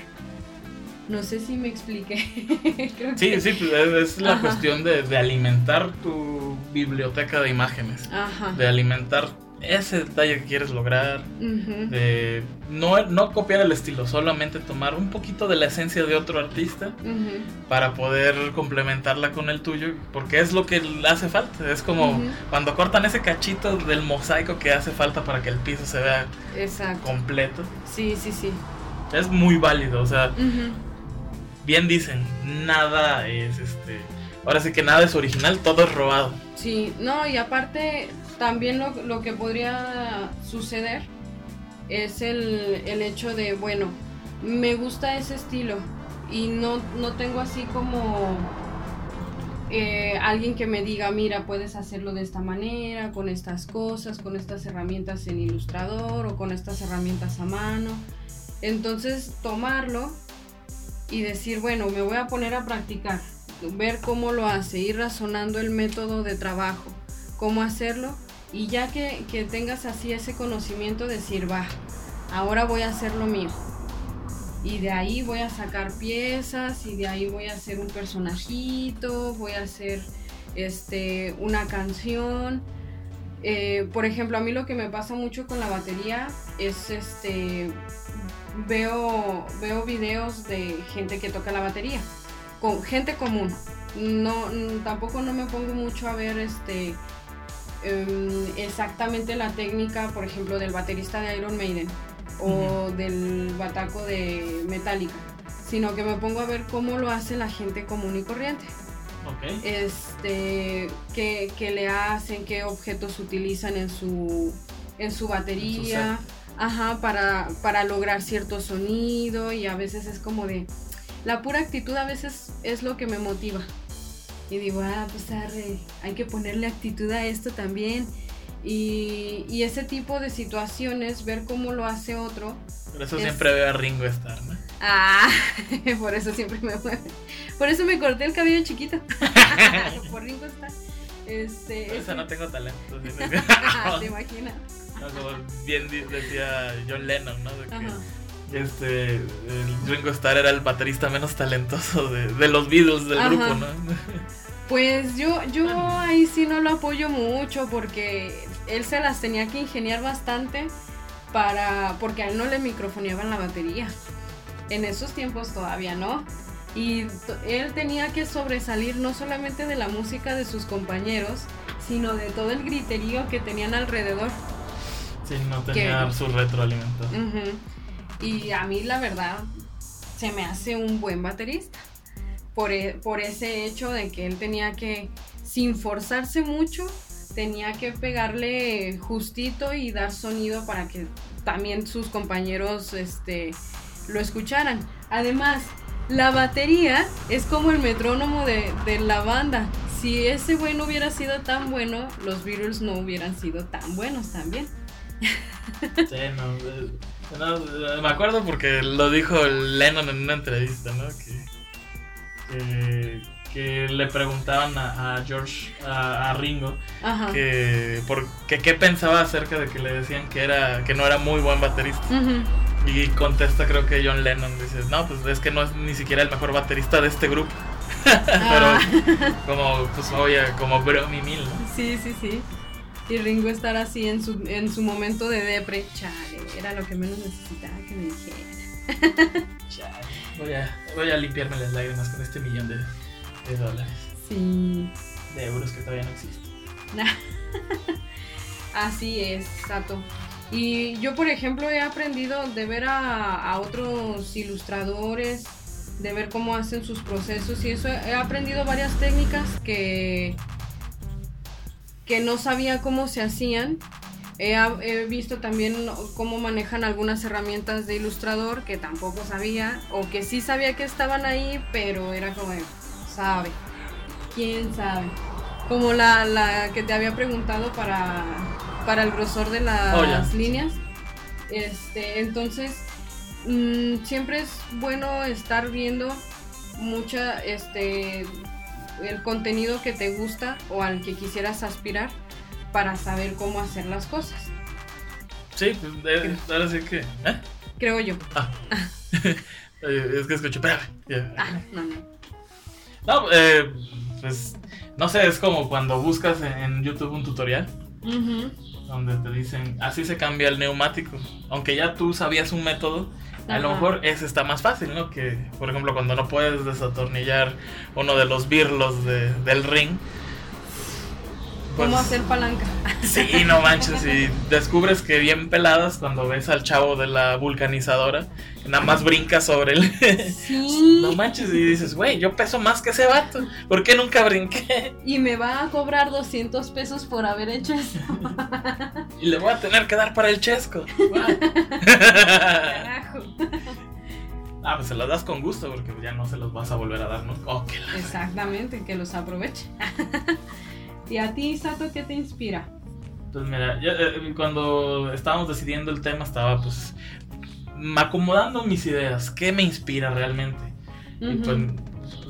No sé si me expliqué. *laughs* sí, sí, pues, es la cuestión de, de, alimentar tu biblioteca de imágenes. Ajá. De alimentar ese detalle que quieres lograr, de no, no, copiar el estilo, solamente tomar un poquito de la esencia de otro artista para poder complementarla con el tuyo, porque es lo que hace falta. Es como cuando cortan ese cachito del mosaico que hace falta para que el piso se vea completo. Sí, sí, sí. Es muy válido, o sea, bien dicen, nada es este. Ahora sí que nada es original, todo es robado. Sí, no, y aparte también lo, que podría suceder es el, hecho de, bueno, me gusta ese estilo y no, no tengo así como eh, alguien que me diga, mira, puedes hacerlo de esta manera, con estas cosas, con estas herramientas en ilustrador o con estas herramientas a mano. Entonces, tomarlo y decir, bueno, me voy a poner a practicar, ver cómo lo hace, ir razonando el método de trabajo, cómo hacerlo y ya que, tengas así ese conocimiento, decir, va, ahora voy a hacer lo mío. Y de ahí voy a sacar piezas y de ahí voy a hacer un personajito, voy a hacer este, una canción. Eh, por ejemplo, a mí lo que me pasa mucho con la batería es este veo veo videos de gente que toca la batería con gente común. No tampoco no me pongo mucho a ver este Em, exactamente la técnica, por ejemplo, del baterista de Iron Maiden o del bataco de Metallica, sino que me pongo a ver cómo lo hace la gente común y corriente. Este, qué, le hacen, qué objetos utilizan en su, en su batería, ajá, para, para lograr cierto sonido y a veces es como de... La pura actitud a veces es lo que me motiva y digo, ah, pues hay que ponerle actitud a esto también. Y, ese tipo de situaciones, ver cómo lo hace otro. Por eso siempre veo a Ringo estar, ¿no? Ah, *laughs* por eso siempre me Por eso me corté el cabello chiquito. *laughs* por Ringo Starr. Este, por eso no tengo talento. *laughs* ¿Te imaginas? bien decía John Lennon, ¿no? De que, este Ringo Starr era el baterista menos talentoso de, de los Beatles del grupo, ¿no? Pues yo, yo ahí sí no lo apoyo mucho porque él se las tenía que ingeniar bastante para porque a él no le microfoneaban la batería. En esos tiempos todavía no. Y él tenía que sobresalir no solamente de la música de sus compañeros, sino de todo el griterío que tenían alrededor. Sí, no tenía su retroalimentación. Y a mí la verdad se me hace un buen baterista. E, por, ese hecho de que él tenía que, sin forzarse mucho, tenía que pegarle justito y dar sonido para que también sus compañeros este, lo escucharan. Además, la batería es como el metrónomo de, la banda. Si ese güey no hubiera sido tan bueno, los Beatles no hubieran sido tan buenos también. Sí, no, me acuerdo porque lo dijo Lennon en una entrevista, ¿no? Que que le preguntaban a, George, a, Ringo, que por, qué pensaba acerca de que le decían que era que no era muy buen baterista. Y contesta creo que John Lennon dice, no, pues es que no es ni siquiera el mejor baterista de este grupo. *laughs* Pero ah. como, pues oye, como Bromy Mil, Sí, sí, sí. Y Ringo estar así en su, en su momento de depre, chale, era lo que menos necesitaba que me dijera. *laughs* chale. Voy a, voy a limpiarme las lágrimas con este millón de, de dólares. Sí. De euros que todavía no existen. *laughs* Así es, Sato. Y yo, por ejemplo, he aprendido de ver a, a otros ilustradores, de ver cómo hacen sus procesos y eso. He aprendido varias técnicas que, que no sabía cómo se hacían. He, visto también cómo manejan algunas herramientas de ilustrador que tampoco sabía o que sí sabía que estaban ahí, pero era como, sabe, quién sabe. Como la, la que te había preguntado para, para el grosor de las Oh, líneas. Este, entonces, mm, siempre es bueno estar viendo mucha, este, el contenido que te gusta o al que quisieras aspirar para saber cómo hacer las cosas, Sí, pues, eh, ahora sí que. ¿eh? creo yo. Ah. *laughs* Es que escuché, espérame. Ya. Ah, no, no. No, eh, pues. No sé, es como cuando buscas en- en YouTube un tutorial Ujú, donde te dicen así se cambia el neumático. Aunque ya tú sabías un método, a lo mejor ese está más fácil, ¿no? Que, por ejemplo, cuando no puedes desatornillar uno de los birlos de- del ring. ¿Cómo pues, hacer palanca? Sí, no manches, y descubres que bien peladas cuando ves al chavo de la vulcanizadora, que nada más brinca sobre él. Sí. No manches, y dices, güey, yo peso más que ese vato, ¿por qué nunca brinqué? Y me va a cobrar 200 pesos por haber hecho eso. Y le voy a tener que dar para el chesco. Carajo. ah, pues se las das con gusto, porque ya no se los vas a volver a dar, ¿no? Oh, Exactamente, que los aproveche. ¿Y a ti, Sato, qué te inspira? Pues mira, yo, eh, cuando estábamos decidiendo el tema, estaba pues acomodando mis ideas, ¿qué me inspira realmente? Y pues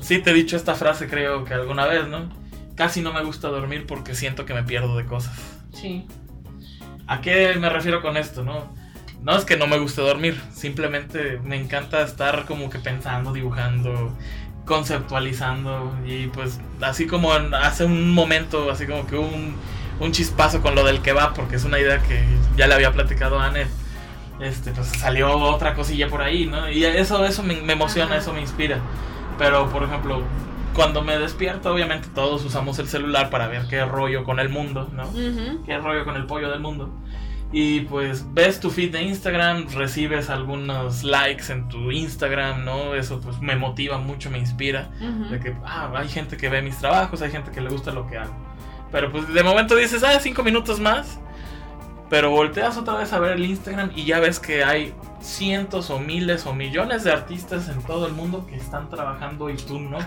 sí te he dicho esta frase creo que alguna vez, ¿no? Casi no me gusta dormir porque siento que me pierdo de cosas. Sí. ¿A qué me refiero con esto, no? No es que no me guste dormir, simplemente me encanta estar como que pensando, dibujando, conceptualizando y pues así como hace un momento, así como que un, un chispazo con lo del que va, porque es una idea que ya le había platicado a Anet, este, pues salió otra cosilla por ahí, ¿no? Y eso, eso me, me emociona, Ajá. eso me inspira. Pero, por ejemplo, cuando me despierto, obviamente todos usamos el celular para ver qué rollo con el mundo, ¿no? Qué rollo con el pollo del mundo. Y pues ves tu feed de Instagram, recibes algunos likes en tu Instagram, ¿no? Eso pues me motiva mucho, me inspira. Ujú. De que, ah, hay gente que ve mis trabajos, hay gente que le gusta lo que hago. Pero pues de momento dices, ah, cinco minutos más. Pero volteas otra vez a ver el Instagram y ya ves que hay cientos o miles o millones de artistas en todo el mundo que están trabajando y tú no.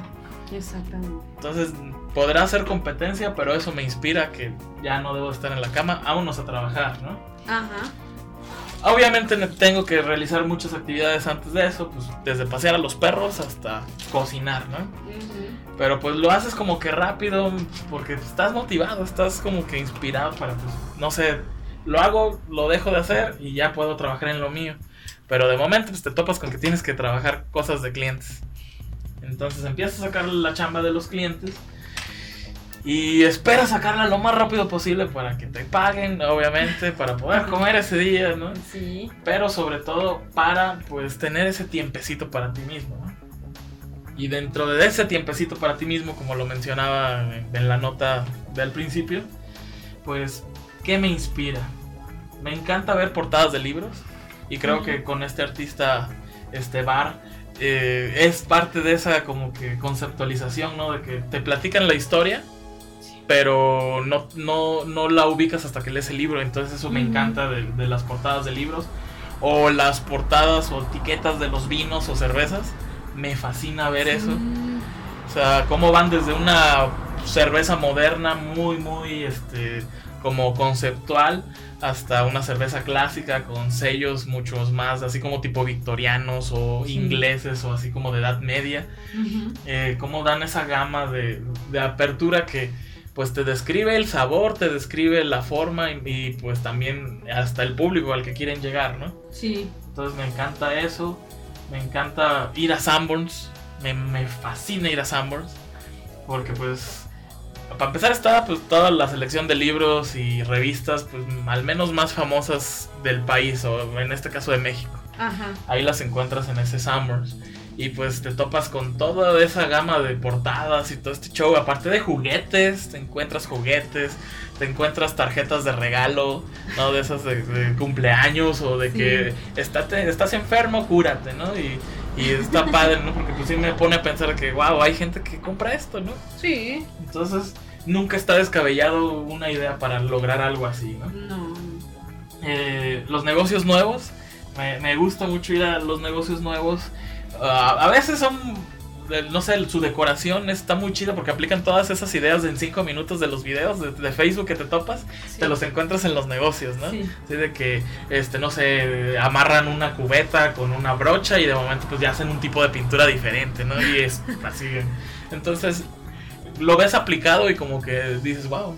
Exactamente. Entonces podrá hacer competencia, pero eso me inspira que ya no debo estar en la cama, vámonos a trabajar, ¿no? Ajá. Obviamente tengo que realizar muchas actividades antes de eso, pues desde pasear a los perros hasta cocinar, ¿no? Ujú. Pero pues lo haces como que rápido porque estás motivado, estás como que inspirado para, pues, no sé, lo hago, lo dejo de hacer y ya puedo trabajar en lo mío. Pero de momento pues te topas con que tienes que trabajar cosas de clientes. Entonces empiezas a sacar la chamba de los clientes y esperas sacarla lo más rápido posible para que te paguen, obviamente, para poder comer ese día, ¿no? Sí. pero sobre todo para pues tener ese tiempecito para ti mismo. ¿no? Y dentro de ese tiempecito para ti mismo, como lo mencionaba en la nota del principio, pues, ¿qué me inspira? Me encanta ver portadas de libros y creo que con este artista, este bar, eh, es parte de esa como que conceptualización, ¿no? De que te platican la historia, pero no, no, no la ubicas hasta que lees el libro. Entonces eso me encanta de, de las portadas de libros. O las portadas o etiquetas de los vinos o cervezas. Me fascina ver eso. O sea, cómo van desde una cerveza moderna muy, muy, este, como conceptual, hasta una cerveza clásica con sellos muchos más, así como tipo victorianos o Sí. ingleses o así como de edad media. Eh, cómo dan esa gama de, de apertura que pues te describe el sabor, te describe la forma y, y, pues también hasta el público al que quieren llegar, ¿no? Sí. Entonces me encanta eso, me encanta ir a Sanborns, me, me fascina ir a Sanborns, porque pues para empezar está pues toda la selección de libros y revistas pues al menos más famosas del país o en este caso de México. Ajá. Ahí las encuentras en ese Sanborns. y pues te topas con toda esa gama de portadas y todo este show. Aparte de juguetes, te encuentras juguetes, te encuentras tarjetas de regalo, ¿no? De esas de, cumpleaños o de que estás enfermo, cúrate, ¿no? Y, y está *laughs* padre, ¿no? Porque pues sí me pone a pensar que, wow, hay gente que compra esto, ¿no? Sí. Entonces, nunca está descabellado una idea para lograr algo así, ¿no? No. Eh, los negocios nuevos, me, me gusta mucho ir a los negocios nuevos Ah, a veces son no sé, su decoración está muy chida porque aplican todas esas ideas en 5 minutos de los videos de, Facebook que te topas, te los encuentras en los negocios, ¿no? Sí. de que, este, no sé, amarran una cubeta con una brocha y de momento pues ya hacen un tipo de pintura diferente, ¿no? Y es así. Entonces, lo ves aplicado y como que dices, wow,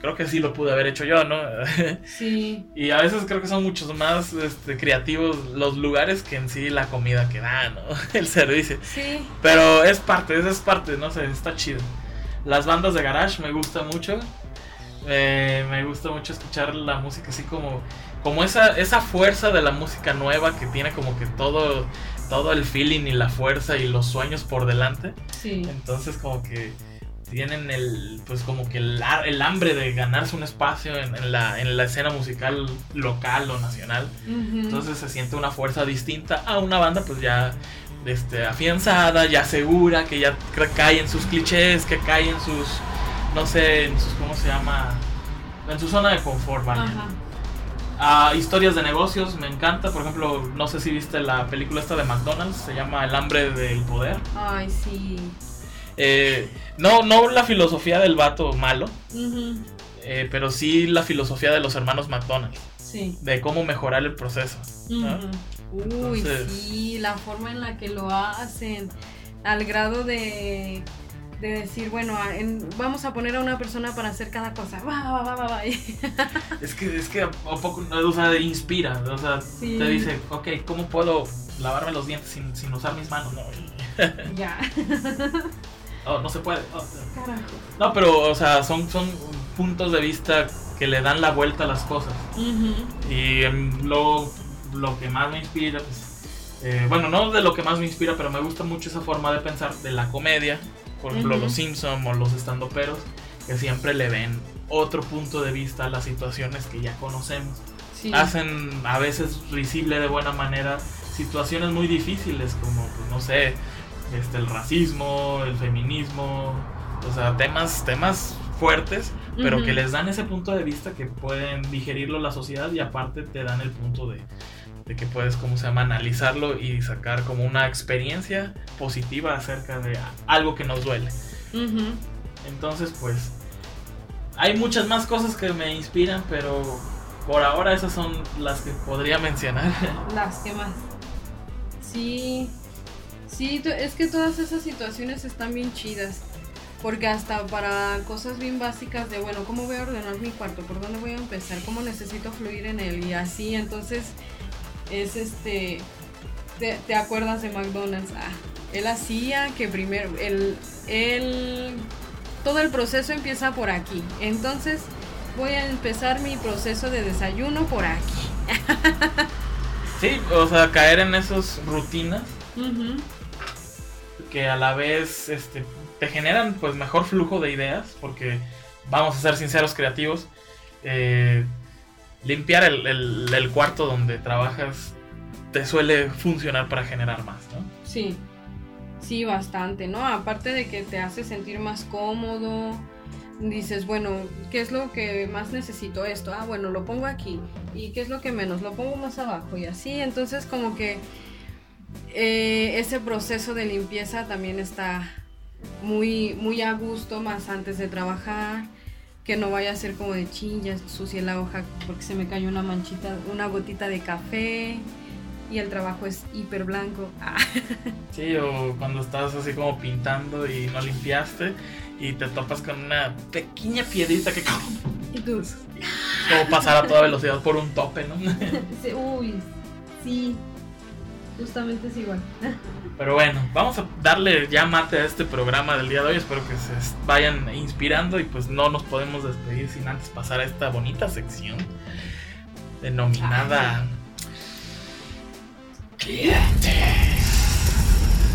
creo que sí lo pude haber hecho yo, ¿no? *laughs* Sí. y a veces creo que son muchos más este, creativos los lugares que en sí la comida que da, ¿no? *laughs* El servicio. Sí. Pero es parte, es parte, no sé, está chido. Las bandas de garage me gustan mucho. Eh, me gusta mucho escuchar la música así como como esa esa fuerza de la música nueva que tiene como que todo todo el feeling y la fuerza y los sueños por delante. Sí. Entonces como que tienen el, pues como que el, el hambre de ganarse un espacio en, la, en la escena musical local o nacional. Entonces se siente una fuerza distinta a una banda pues ya este, afianzada, ya segura, que ya cae en sus clichés, que cae en sus, no sé, en sus, ¿cómo se llama? En su zona de confort, ¿vale? historias de negocios, me encanta. Por ejemplo, no sé si viste la película esta de McDonald's, se llama El hambre del poder. Ay, sí. Eh, no, no la filosofía del vato malo, eh, pero sí la filosofía de los hermanos McDonald's. Sí. De cómo mejorar el proceso. Uy, sí, la forma en la que lo hacen, al grado de, de decir, bueno, vamos a poner a una persona para hacer cada cosa. *laughs* es que, es que un poco, o sea, inspira, o sea, te dice, ok, ¿cómo puedo lavarme los dientes sin, sin usar mis manos? No. ya. *laughs* Oh, no se puede. Oh, no, pero, o sea, son, son puntos de vista que le dan la vuelta a las cosas. Y lo, lo que más me inspira, pues, eh, bueno, no de lo que más me inspira, pero me gusta mucho esa forma de pensar de la comedia. Por ejemplo, los Simpsons o los estandoperos, que siempre le ven otro punto de vista a las situaciones que ya conocemos. Hacen a veces risible de buena manera situaciones muy difíciles, como, pues, no sé, este, el racismo, el feminismo, o sea, temas, temas fuertes, pero que les dan ese punto de vista que pueden digerirlo la sociedad y aparte te dan el punto de, que puedes, ¿cómo se llama?, analizarlo y sacar como una experiencia positiva acerca de algo que nos duele. Entonces, pues, hay muchas más cosas que me inspiran, pero por ahora esas son las que podría mencionar. Las que más. Sí, Sí, es que todas esas situaciones están bien chidas. Porque hasta para cosas bien básicas de, bueno, ¿cómo voy a ordenar mi cuarto? ¿Por dónde voy a empezar? ¿Cómo necesito fluir en él? Y así, entonces, es este... Te, acuerdas de McDonald's? Ah, él hacía que primero, él, él, todo el proceso empieza por aquí. Entonces, voy a empezar mi proceso de desayuno por aquí. *laughs* sí, o sea, caer en esas rutinas que a la vez este, te generan pues mejor flujo de ideas, porque vamos a ser sinceros creativos, eh, limpiar el, cuarto donde trabajas te suele funcionar para generar más, ¿no? Sí, sí, bastante, ¿no? Aparte de que te hace sentir más cómodo, dices, bueno, ¿qué es lo que más necesito esto? Ah, bueno, lo pongo aquí. ¿Y qué es lo que menos? Lo pongo más abajo y así, entonces como que eh, ese proceso de limpieza también está muy, muy a gusto más antes de trabajar. Que no vaya a ser como de chingas, sucia la hoja porque se me cayó una manchita, una gotita de café y el trabajo es hiper blanco. *laughs* Ah. Sí, o cuando estás así como pintando y no limpiaste y te topas con una pequeña piedrita que... *laughs* Y tú... Como pasar a toda velocidad por un tope, ¿no? *laughs* Uy, sí, Justamente es igual. Pero bueno, vamos a darle ya mate a este programa del día de hoy. Espero que se vayan inspirando y pues no nos podemos despedir sin antes pasar a esta bonita sección denominada... Clientes.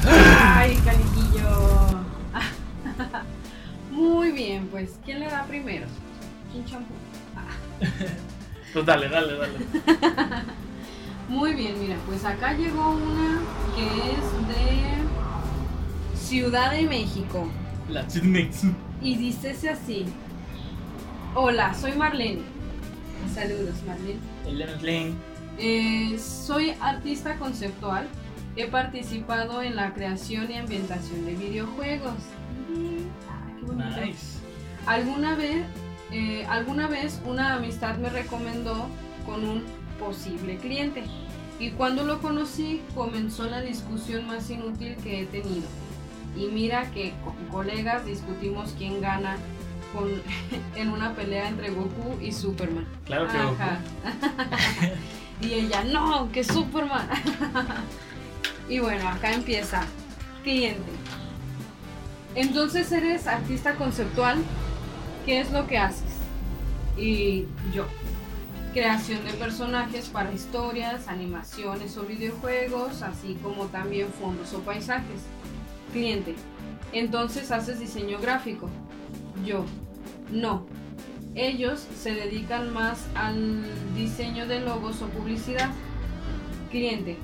Ay, caniquillo. *laughs* Muy bien, pues, ¿quién le da primero? ¿Quién champú? Pues dale, dale, dale. *laughs* Muy bien, mira, pues acá llegó una que es de Ciudad de México. La Chismex. Y dice así. Hola, soy Marlene. Saludos, Marlene. Eh, soy artista conceptual. He participado en la creación y ambientación de videojuegos. Ah, qué bonito. Nice. Alguna vez, eh, alguna vez una amistad me recomendó con un posible cliente. Y cuando lo conocí comenzó la discusión más inútil que he tenido. Y mira que con colegas discutimos quién gana con, *laughs* en una pelea entre Goku y Superman. Claro que Ajá. *laughs* y ella, no, que Superman. *laughs* y bueno, acá empieza. Cliente. Entonces eres artista conceptual. ¿Qué es lo que haces? Y yo. Creación de personajes para historias, animaciones o videojuegos, así como también fondos o paisajes. Cliente. Entonces haces diseño gráfico. Yo. No. Ellos se dedican más al diseño de logos o publicidad. Cliente.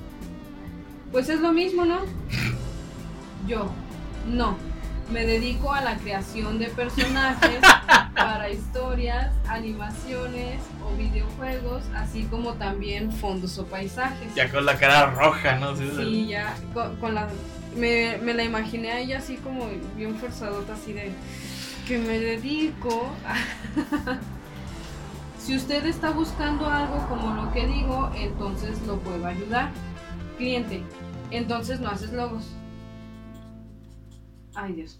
Pues es lo mismo, ¿no? Yo. No. Me dedico a la creación de personajes *laughs* para historias, animaciones o videojuegos, así como también fondos o paisajes. Ya con la cara roja, ¿no? Sí, Sí, ya con, con la... Me, me la imaginé a ella así como bien forzadota, así de que me dedico a... *laughs* si usted está buscando algo como lo que digo, entonces lo puedo ayudar. Cliente, entonces no haces logos. Ay Dios.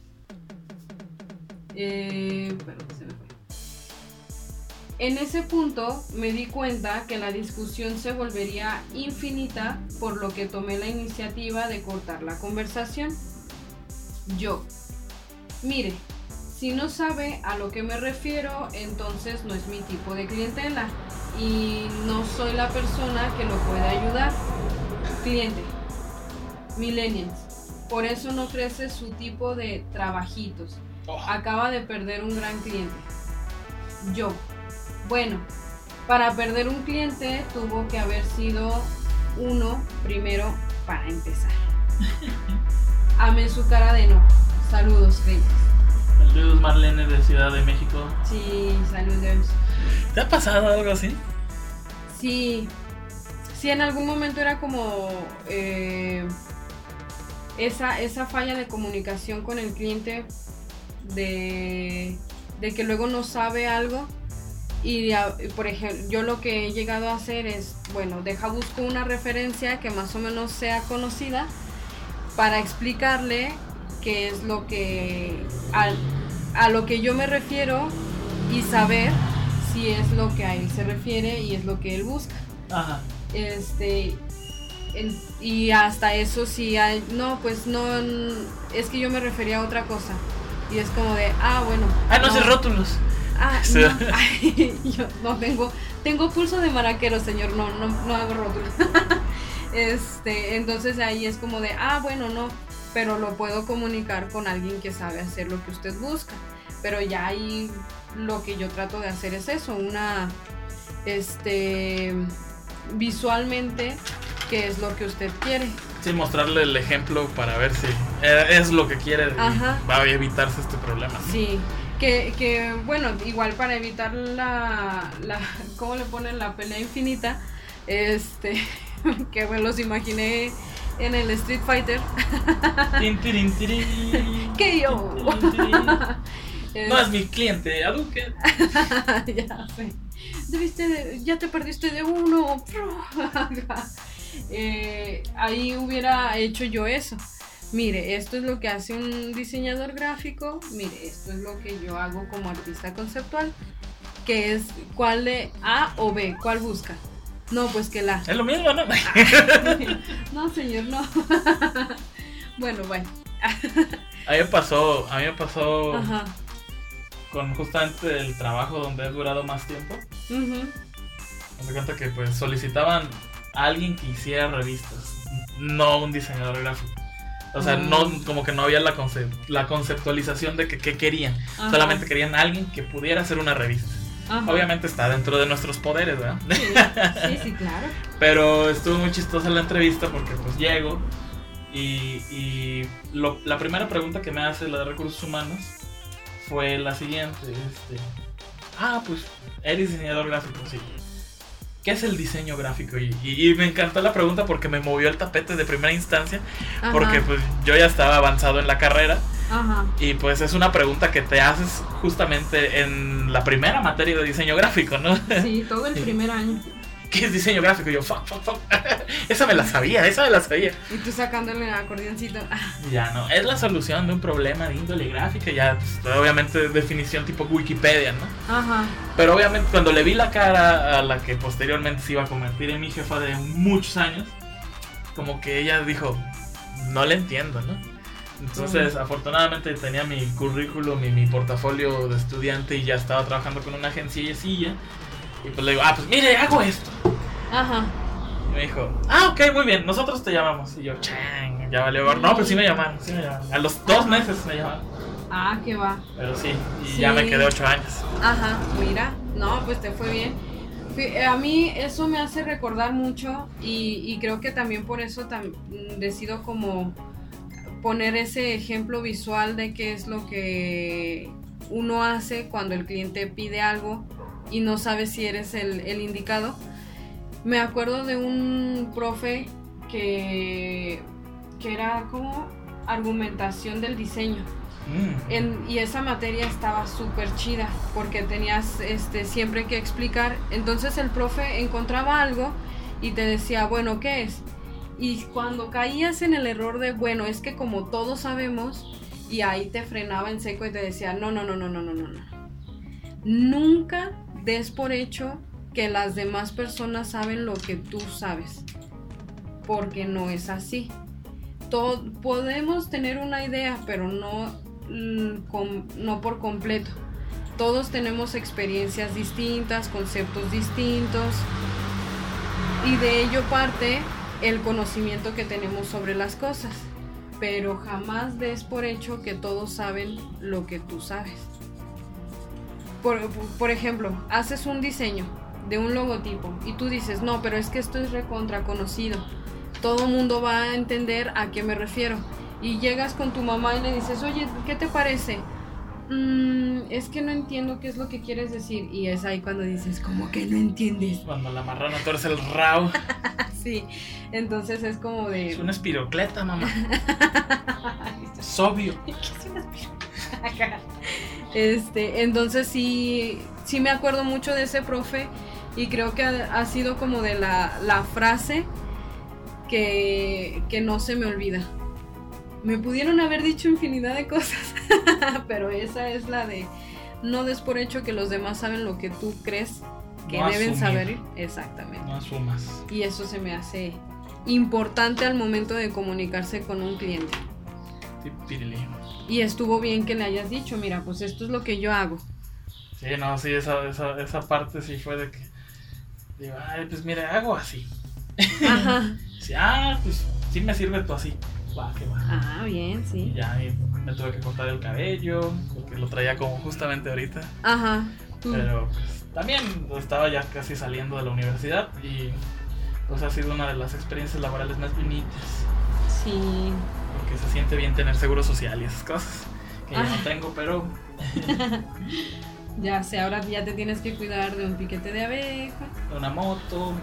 Eh, perdón, se me fue. En ese punto me di cuenta que la discusión se volvería infinita, por lo que tomé la iniciativa de cortar la conversación. Yo, mire, si no sabe a lo que me refiero, entonces no es mi tipo de clientela y no soy la persona que lo puede ayudar. Cliente, millennials, por eso no crece su tipo de trabajitos. Oh, Acaba de perder un gran cliente. Yo. Bueno, para perder un cliente tuvo que haber sido uno primero para empezar. *laughs* Ame su cara de no. Saludos, Reyes. Saludos Marlene de Ciudad de México. Sí, saludos. ¿Te ha pasado algo así? Sí, sí, en algún momento era como eh, esa, esa falla de comunicación con el cliente de, de que luego no sabe algo. Y a- por ejemplo, yo lo que he llegado a hacer es, bueno, deja busco una referencia que más o menos sea conocida para explicarle qué es lo que al- a lo que yo me refiero y saber si es lo que a él se refiere y es lo que él busca. Ajá. Este en- y hasta eso sí hay, no, pues no es que yo me refería a otra cosa. Y es como de, ah, bueno. Ah, no, haces rótulos. Ah, Sí. *laughs* no, ay, *laughs* yo no tengo, tengo pulso de maraquero, señor, no, no, no hago rótulos. *laughs* este, entonces ahí es como de, ah, bueno, no, pero lo puedo comunicar con alguien que sabe hacer lo que usted busca. Pero ya ahí lo que yo trato de hacer es eso, una, este, visualmente, qué es lo que usted quiere. Sí, mostrarle el ejemplo para ver si eh, es lo que quiere Ajá. va a evitarse este problema. ¿no? Sí, que, que bueno, igual para evitar la, la, ¿cómo le ponen? La pelea infinita, este, *laughs* que me los imaginé en el Street Fighter. *laughs* Que yo. *laughs* No es mi cliente, Aduque. ya sé. Debiste de- ya te perdiste de uno. Eh, ahí hubiera hecho yo eso. Mire, esto es lo que hace un diseñador gráfico. Mire, esto es lo que yo hago como artista conceptual. Que es cuál de A o B, cuál busca. No, pues que la. Es lo mismo, ¿no? *laughs* No, señor, no. *laughs* bueno, bueno. *laughs* A mí me pasó, a mí me pasó Ajá. con justamente el trabajo donde he durado más tiempo. Ujú. Me doy cuenta que pues solicitaban a alguien que hiciera revistas, no un diseñador gráfico. O sea, no, como que no había la, concep- la conceptualización de que qué querían. Ajá. Solamente querían a alguien que pudiera hacer una revista. Ajá. Obviamente está dentro de nuestros poderes, ¿verdad? Sí, sí, sí, claro. *laughs* Pero estuvo muy chistosa la entrevista porque pues llego y, y lo- la primera pregunta que me hace la de recursos humanos fue la siguiente. Este, ah, pues eres diseñador gráfico, sí. ¿Qué es el diseño gráfico? Y, y- y me encantó la pregunta porque me movió el tapete de primera instancia Ajá, porque pues yo ya estaba avanzado en la carrera Ajá. y pues es una pregunta que te haces justamente en la primera materia de diseño gráfico, ¿no? Sí, todo el *laughs* primer año. ¿Qué es diseño gráfico? Y yo, fuck, fuck, fuck. *laughs* esa me la sabía, esa me la sabía. Y tú sacándole el acordeoncito. *laughs* Ya no, es la solución de un problema de índole gráfica, ya, pues, obviamente definición tipo Wikipedia, ¿no? Ajá. Pero obviamente cuando le vi la cara a la que posteriormente se iba a convertir en mi jefa de muchos años, como que ella dijo, no le entiendo, ¿no? Entonces, afortunadamente tenía mi currículum y mi portafolio de estudiante y ya estaba trabajando con una agencia y Y pues le digo, ah, pues mire, hago esto. Ajá. Y me dijo, ah, ok, muy bien, nosotros te llamamos. Y yo, chang, ya valió. gorro". No, pero sí me llamaron, sí me llamaron. A los dos meses me llamaron. Ah, que va. Pero sí, y Sí. ya me quedé ocho años. Ajá, mira, no, pues te fue bien. Fui- A mí eso me hace recordar mucho y, y creo que también por eso tam- decido como poner ese ejemplo visual de qué es lo que uno hace cuando el cliente pide algo y no sabe si eres el, el indicado. Me acuerdo de un profe que, que era como argumentación del diseño. Mm. En- y esa materia estaba súper chida porque tenías este, siempre que explicar. Entonces el profe encontraba algo y te decía, bueno, ¿qué es? Y cuando caías en el error de, bueno, es que como todos sabemos, y ahí te frenaba en seco y te decía, no, no, no, no, no, no. no. Nunca des por hecho que las demás personas saben lo que tú sabes, porque no es así. Podemos tener una idea, pero no, mm, no por completo. Todos tenemos experiencias distintas, conceptos distintos, y de ello parte el conocimiento que tenemos sobre las cosas. Pero jamás des por hecho que todos saben lo que tú sabes. Por, por ejemplo, haces un diseño de un logotipo y tú dices, no, pero es que esto es recontra conocido. Todo mundo va a entender a qué me refiero. Y llegas con tu mamá y le dices, oye, ¿qué te parece? "Mm, es que no entiendo qué es lo que quieres decir. Y es ahí cuando dices, ¿cómo que no entiendes? Cuando la marrana torce el rabo. *laughs* Sí, entonces es como de... Es una espirocleta, mamá. *laughs* Es obvio. ¿Qué es una espira- *laughs* Este, entonces sí, sí me acuerdo mucho de ese profe y creo que ha, ha sido como de la, la frase que, que no se me olvida. Me pudieron haber dicho infinidad de cosas, *laughs* pero esa es la de no des por hecho que los demás saben lo que tú crees que No deben asumir. saber. Exactamente. No asumas. Y eso se me hace importante al momento de comunicarse con un cliente. Sí. Y estuvo bien que le hayas dicho, mira, pues esto es lo que yo hago. Sí, no, sí, esa, esa, esa parte sí fue de que. Digo, ay, pues mira, hago así. Ajá. Sí, ah, pues sí me sirve tú así. Va, que va. Ah, bien, Y sí. ya y me tuve que cortar el cabello, porque lo traía como justamente ahorita. Ajá. Pero pues, también estaba ya casi saliendo de la universidad y pues ha sido una de las experiencias laborales más bonitas. Sí. Porque se siente bien tener seguro social y esas cosas. Que yo Ah. no tengo, pero *laughs* Ya sé, ahora ya te tienes que cuidar de un piquete de abeja, una moto.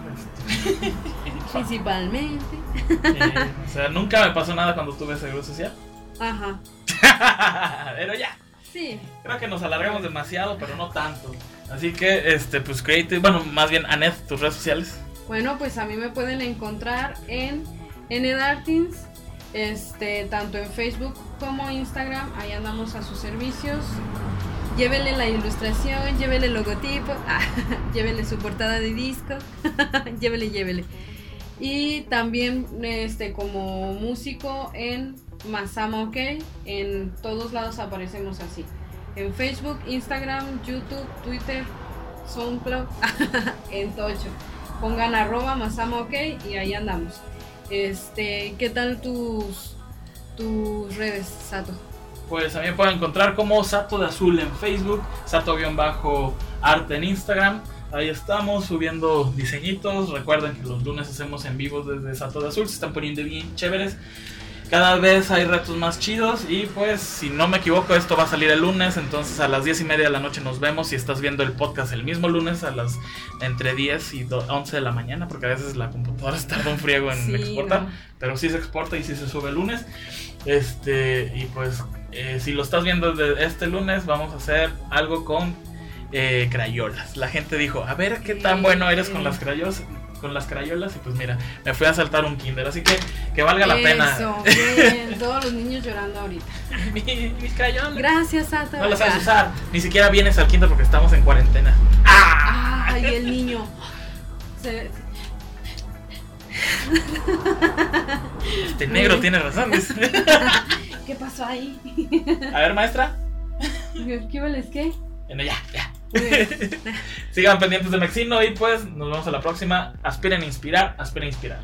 este, *laughs* principalmente. eh, o sea, nunca me pasó nada cuando tuve seguro social. Ajá. *laughs* pero ya. Sí. Creo que nos alargamos demasiado, pero no tanto. Así que, este, pues Creative, bueno, más bien Anet, tus redes sociales. Bueno, pues a mí me pueden encontrar en Enedartins, este, tanto en Facebook como Instagram, ahí andamos a sus servicios. Llévele la ilustración, llévele el logotipo, *laughs* ah, llévele su portada de disco, *laughs* llévele, llévele. Y también este, como músico en Masama OK, en todos lados aparecemos así. En Facebook, Instagram, YouTube, Twitter, SoundCloud, *laughs* en Tocho. Pongan arroba Masama OK y ahí andamos. Este, ¿qué tal tus tus redes, Sato. Pues me pueden encontrar como Sato de Azul en Facebook, Sato-arte en Instagram. Ahí estamos subiendo diseñitos. Recuerden que los lunes hacemos en vivo desde Sato de Azul. Se están poniendo bien chéveres. Cada vez hay retos más chidos y pues si no me equivoco esto va a salir el lunes, entonces a las 10 y media de la noche nos vemos si estás viendo el podcast el mismo lunes a las entre 10 y 11 de la mañana porque a veces la computadora *laughs* está un friego en Sí, exportar, no. pero sí se exporta y sí se sube el lunes. Este y pues eh, si lo estás viendo de este lunes vamos a hacer algo con eh, crayolas. La gente dijo, a ver qué tan bueno eres con las crayolas. Con las crayolas y pues mira, me fui a saltar un kinder, así que que valga la pena. Eso, *laughs* bien. Todos los niños llorando ahorita. *laughs* Mi- mis crayolas. Gracias, Sato. No las sabes usar. Ni siquiera vienes al quinto porque estamos en cuarentena. ¡Ah! Ay, el *laughs* niño. Se- Este negro tiene razón. ¿Qué pasó ahí? A ver, maestra. ¿Qué vales qué? Bueno, ya, ya. *laughs* Sigan pendientes de Mexino y pues nos vemos a la próxima. Aspiren a inspirar, aspiren a inspirar.